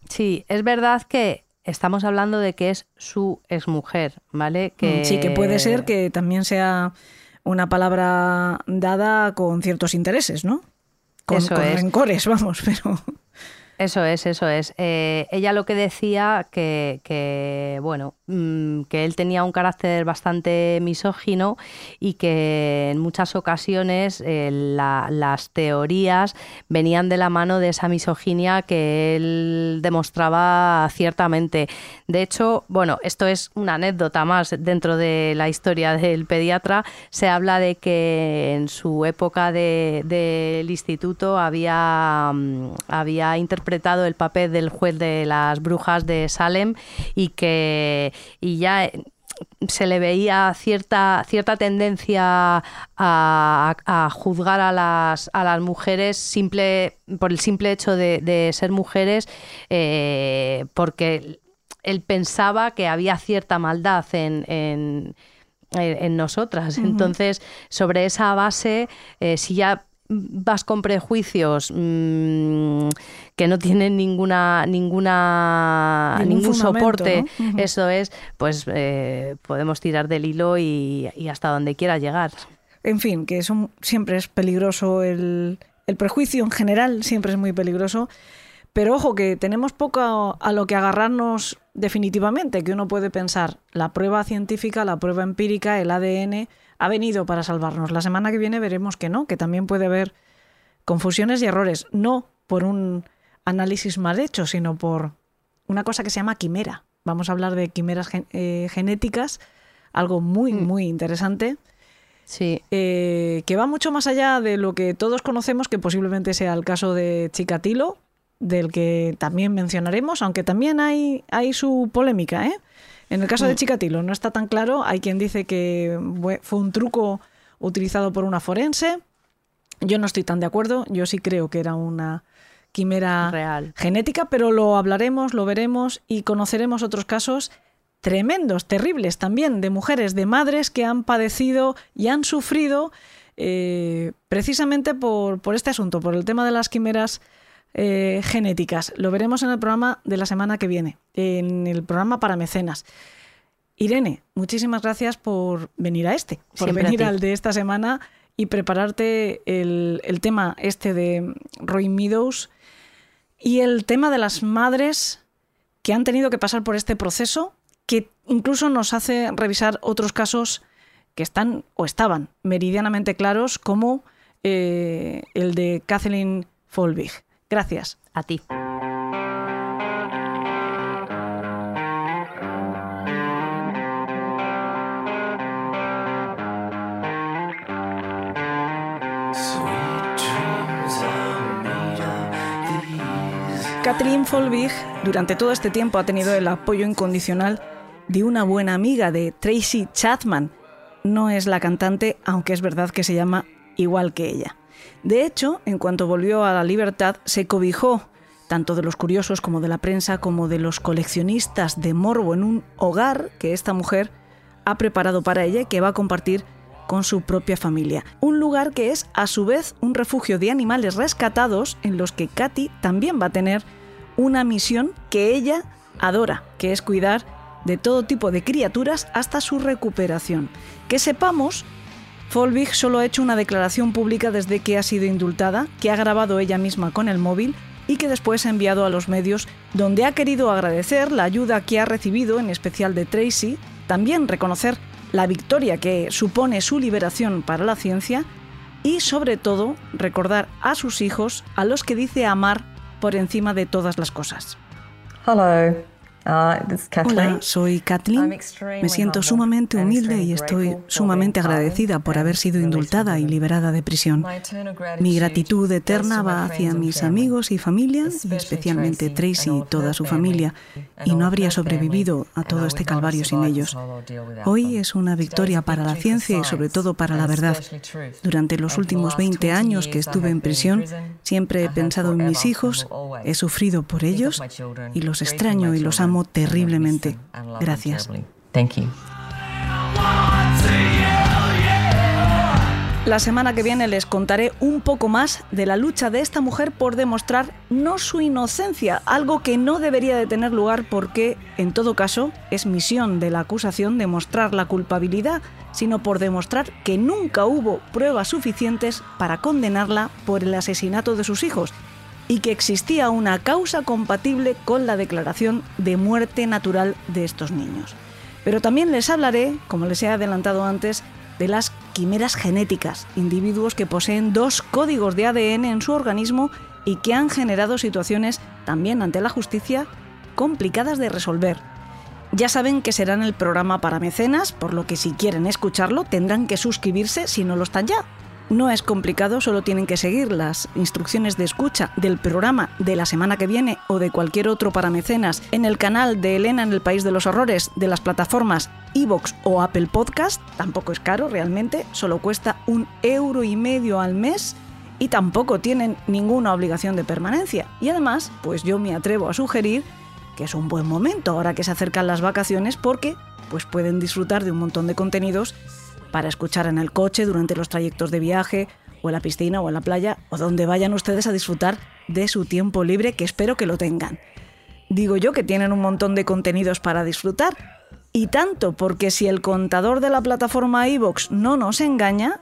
S7: Sí, es verdad que estamos hablando de que es su exmujer, ¿vale? Que...
S5: Sí, que puede ser que también sea una palabra dada con ciertos intereses, ¿no? Con,
S7: Eso
S5: con
S7: es.
S5: rencores, vamos, pero...
S7: Eso es, eso es. Eh, ella lo que decía que, que, bueno, mmm, que él tenía un carácter bastante misógino y que en muchas ocasiones eh, la, las teorías venían de la mano de esa misoginia que él demostraba ciertamente. De hecho, bueno, esto es una anécdota más dentro de la historia del pediatra. Se habla de que en su época del de, instituto había, um, había interpretado interpretado el papel del juez de las brujas de Salem y que y ya se le veía cierta, cierta tendencia a, juzgar a las, a las mujeres simple, por el simple hecho de, ser mujeres, eh, porque él pensaba que había cierta maldad en, en, nosotras. Entonces, sobre esa base, eh, si ya vas con prejuicios mm, que no tienen ninguna ninguna ningún, soporte eso es pues eh, podemos tirar del hilo y, hasta donde quiera llegar.
S5: En fin que eso siempre es peligroso el, el prejuicio en general siempre es muy peligroso pero ojo que tenemos poco a lo que agarrarnos definitivamente que uno puede pensar la prueba científica la prueba empírica el ADN ha venido para salvarnos. La semana que viene veremos que no, que también puede haber confusiones y errores, no por un análisis mal hecho, sino por una cosa que se llama quimera. Vamos a hablar de quimeras eh, genéticas, algo muy, mm. muy interesante.
S7: Sí.
S5: Eh, que va mucho más allá de lo que todos conocemos, que posiblemente sea el caso de Chikatilo, del que también mencionaremos, aunque también hay, hay su polémica, ¿eh? En el caso de mm. Chikatilo no está tan claro. Hay quien dice que fue un truco utilizado por una forense. Yo no estoy tan de acuerdo. Yo sí creo que era una quimera
S7: Real.
S5: genética, pero lo hablaremos, lo veremos y conoceremos otros casos tremendos, terribles también, de mujeres, de madres que han padecido y han sufrido eh, precisamente por, por este asunto, por el tema de las quimeras eh, genéticas. Lo veremos en el programa de la semana que viene, en el programa para mecenas. Irene, muchísimas gracias por venir a este, por venir al de esta semana y prepararte el, tema este de Roy Meadows y el tema de las madres que han tenido que pasar por este proceso, que incluso nos hace revisar otros casos que están o estaban meridianamente claros, como eh, el de Kathleen Folbig. Gracias.
S7: A ti.
S5: Catherine Folbig durante todo este tiempo ha tenido el apoyo incondicional de una buena amiga de Tracy Chapman. No es la cantante, aunque es verdad que se llama igual que ella. De hecho, en cuanto volvió a la libertad, se cobijó tanto de los curiosos como de la prensa, como de los coleccionistas de morbo en un hogar que esta mujer ha preparado para ella y que va a compartir con su propia familia. Un lugar que es a su vez un refugio de animales rescatados en los que Katy también va a tener una misión que ella adora, que es cuidar de todo tipo de criaturas hasta su recuperación. Que sepamos Folbig solo ha hecho una declaración pública desde que ha sido indultada, que ha grabado ella misma con el móvil y que después ha enviado a los medios, donde ha querido agradecer la ayuda que ha recibido, en especial de Tracy, también reconocer la victoria que supone su liberación para la ciencia y, sobre todo, recordar a sus hijos, a los que dice amar por encima de todas las cosas.
S8: Uh,
S5: Hola, soy Kathleen. Me siento sumamente humilde y estoy sumamente agradecida por haber sido indultada y liberada de prisión. Mi gratitud eterna va hacia mis amigos y familia, y especialmente Tracy y toda su familia, y no habría sobrevivido a todo este calvario sin ellos. Hoy es una victoria para la ciencia y sobre todo para la verdad. Durante los últimos 20 años que estuve en prisión, siempre he pensado en mis hijos, he sufrido por ellos y los extraño y los amo terriblemente. Gracias. La semana que viene les contaré un poco más de la lucha de esta mujer por demostrar no su inocencia, algo que no debería de tener lugar porque, en todo caso, es misión de la acusación demostrar la culpabilidad, sino por demostrar que nunca hubo pruebas suficientes para condenarla por el asesinato de sus hijos y que existía una causa compatible con la declaración de muerte natural de estos niños. Pero también les hablaré, como les he adelantado antes, de las quimeras genéticas, individuos que poseen dos códigos de ADN en su organismo y que han generado situaciones también ante la justicia complicadas de resolver. Ya saben que será en el programa para mecenas, por lo que si quieren escucharlo tendrán que suscribirse si no lo están ya. No es complicado, solo tienen que seguir las instrucciones de escucha del programa de la semana que viene o de cualquier otro para mecenas en el canal de Elena en el País de los Horrores de las plataformas Evox o Apple Podcast. Tampoco es caro realmente, solo cuesta un euro y medio al mes y tampoco tienen ninguna obligación de permanencia. Y además, pues yo me atrevo a sugerir que es un buen momento ahora que se acercan las vacaciones porque pues pueden disfrutar de un montón de contenidos para escuchar en el coche durante los trayectos de viaje, o en la piscina, o en la playa, o donde vayan ustedes a disfrutar de su tiempo libre, que espero que lo tengan. Digo yo que tienen un montón de contenidos para disfrutar. Y tanto porque si el contador de la plataforma iVoox no nos engaña,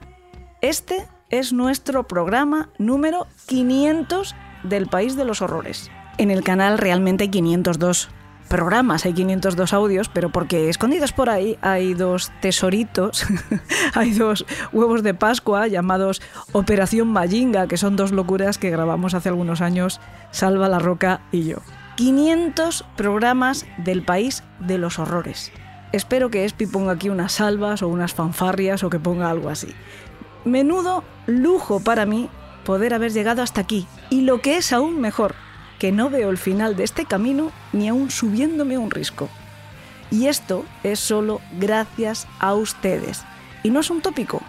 S5: este es nuestro programa número 500 del País de los Horrores. En el canal realmente hay 502 programas, hay 502 audios, pero porque escondidos por ahí hay dos tesoritos, hay dos huevos de Pascua llamados Operación Mayinga, que son dos locuras que grabamos hace algunos años Salva la Roca y yo. 500 programas del país de los horrores. Espero que Espi ponga aquí unas salvas o unas fanfarrias o que ponga algo así. Menudo lujo para mí poder haber llegado hasta aquí. Y lo que es aún mejor, que no veo el final de este camino ni aún subiéndome un risco. Y esto es solo gracias a ustedes. Y no es un tópico.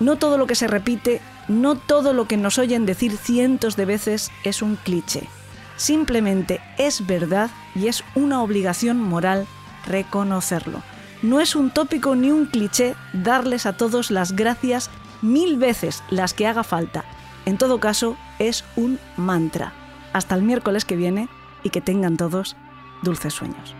S5: No todo lo que se repite, no todo lo que nos oyen decir cientos de veces es un cliché. Simplemente es verdad y es una obligación moral reconocerlo. No es un tópico ni un cliché darles a todos las gracias mil veces las que haga falta. En todo caso, es un mantra hasta el miércoles que viene y que tengan todos dulces sueños.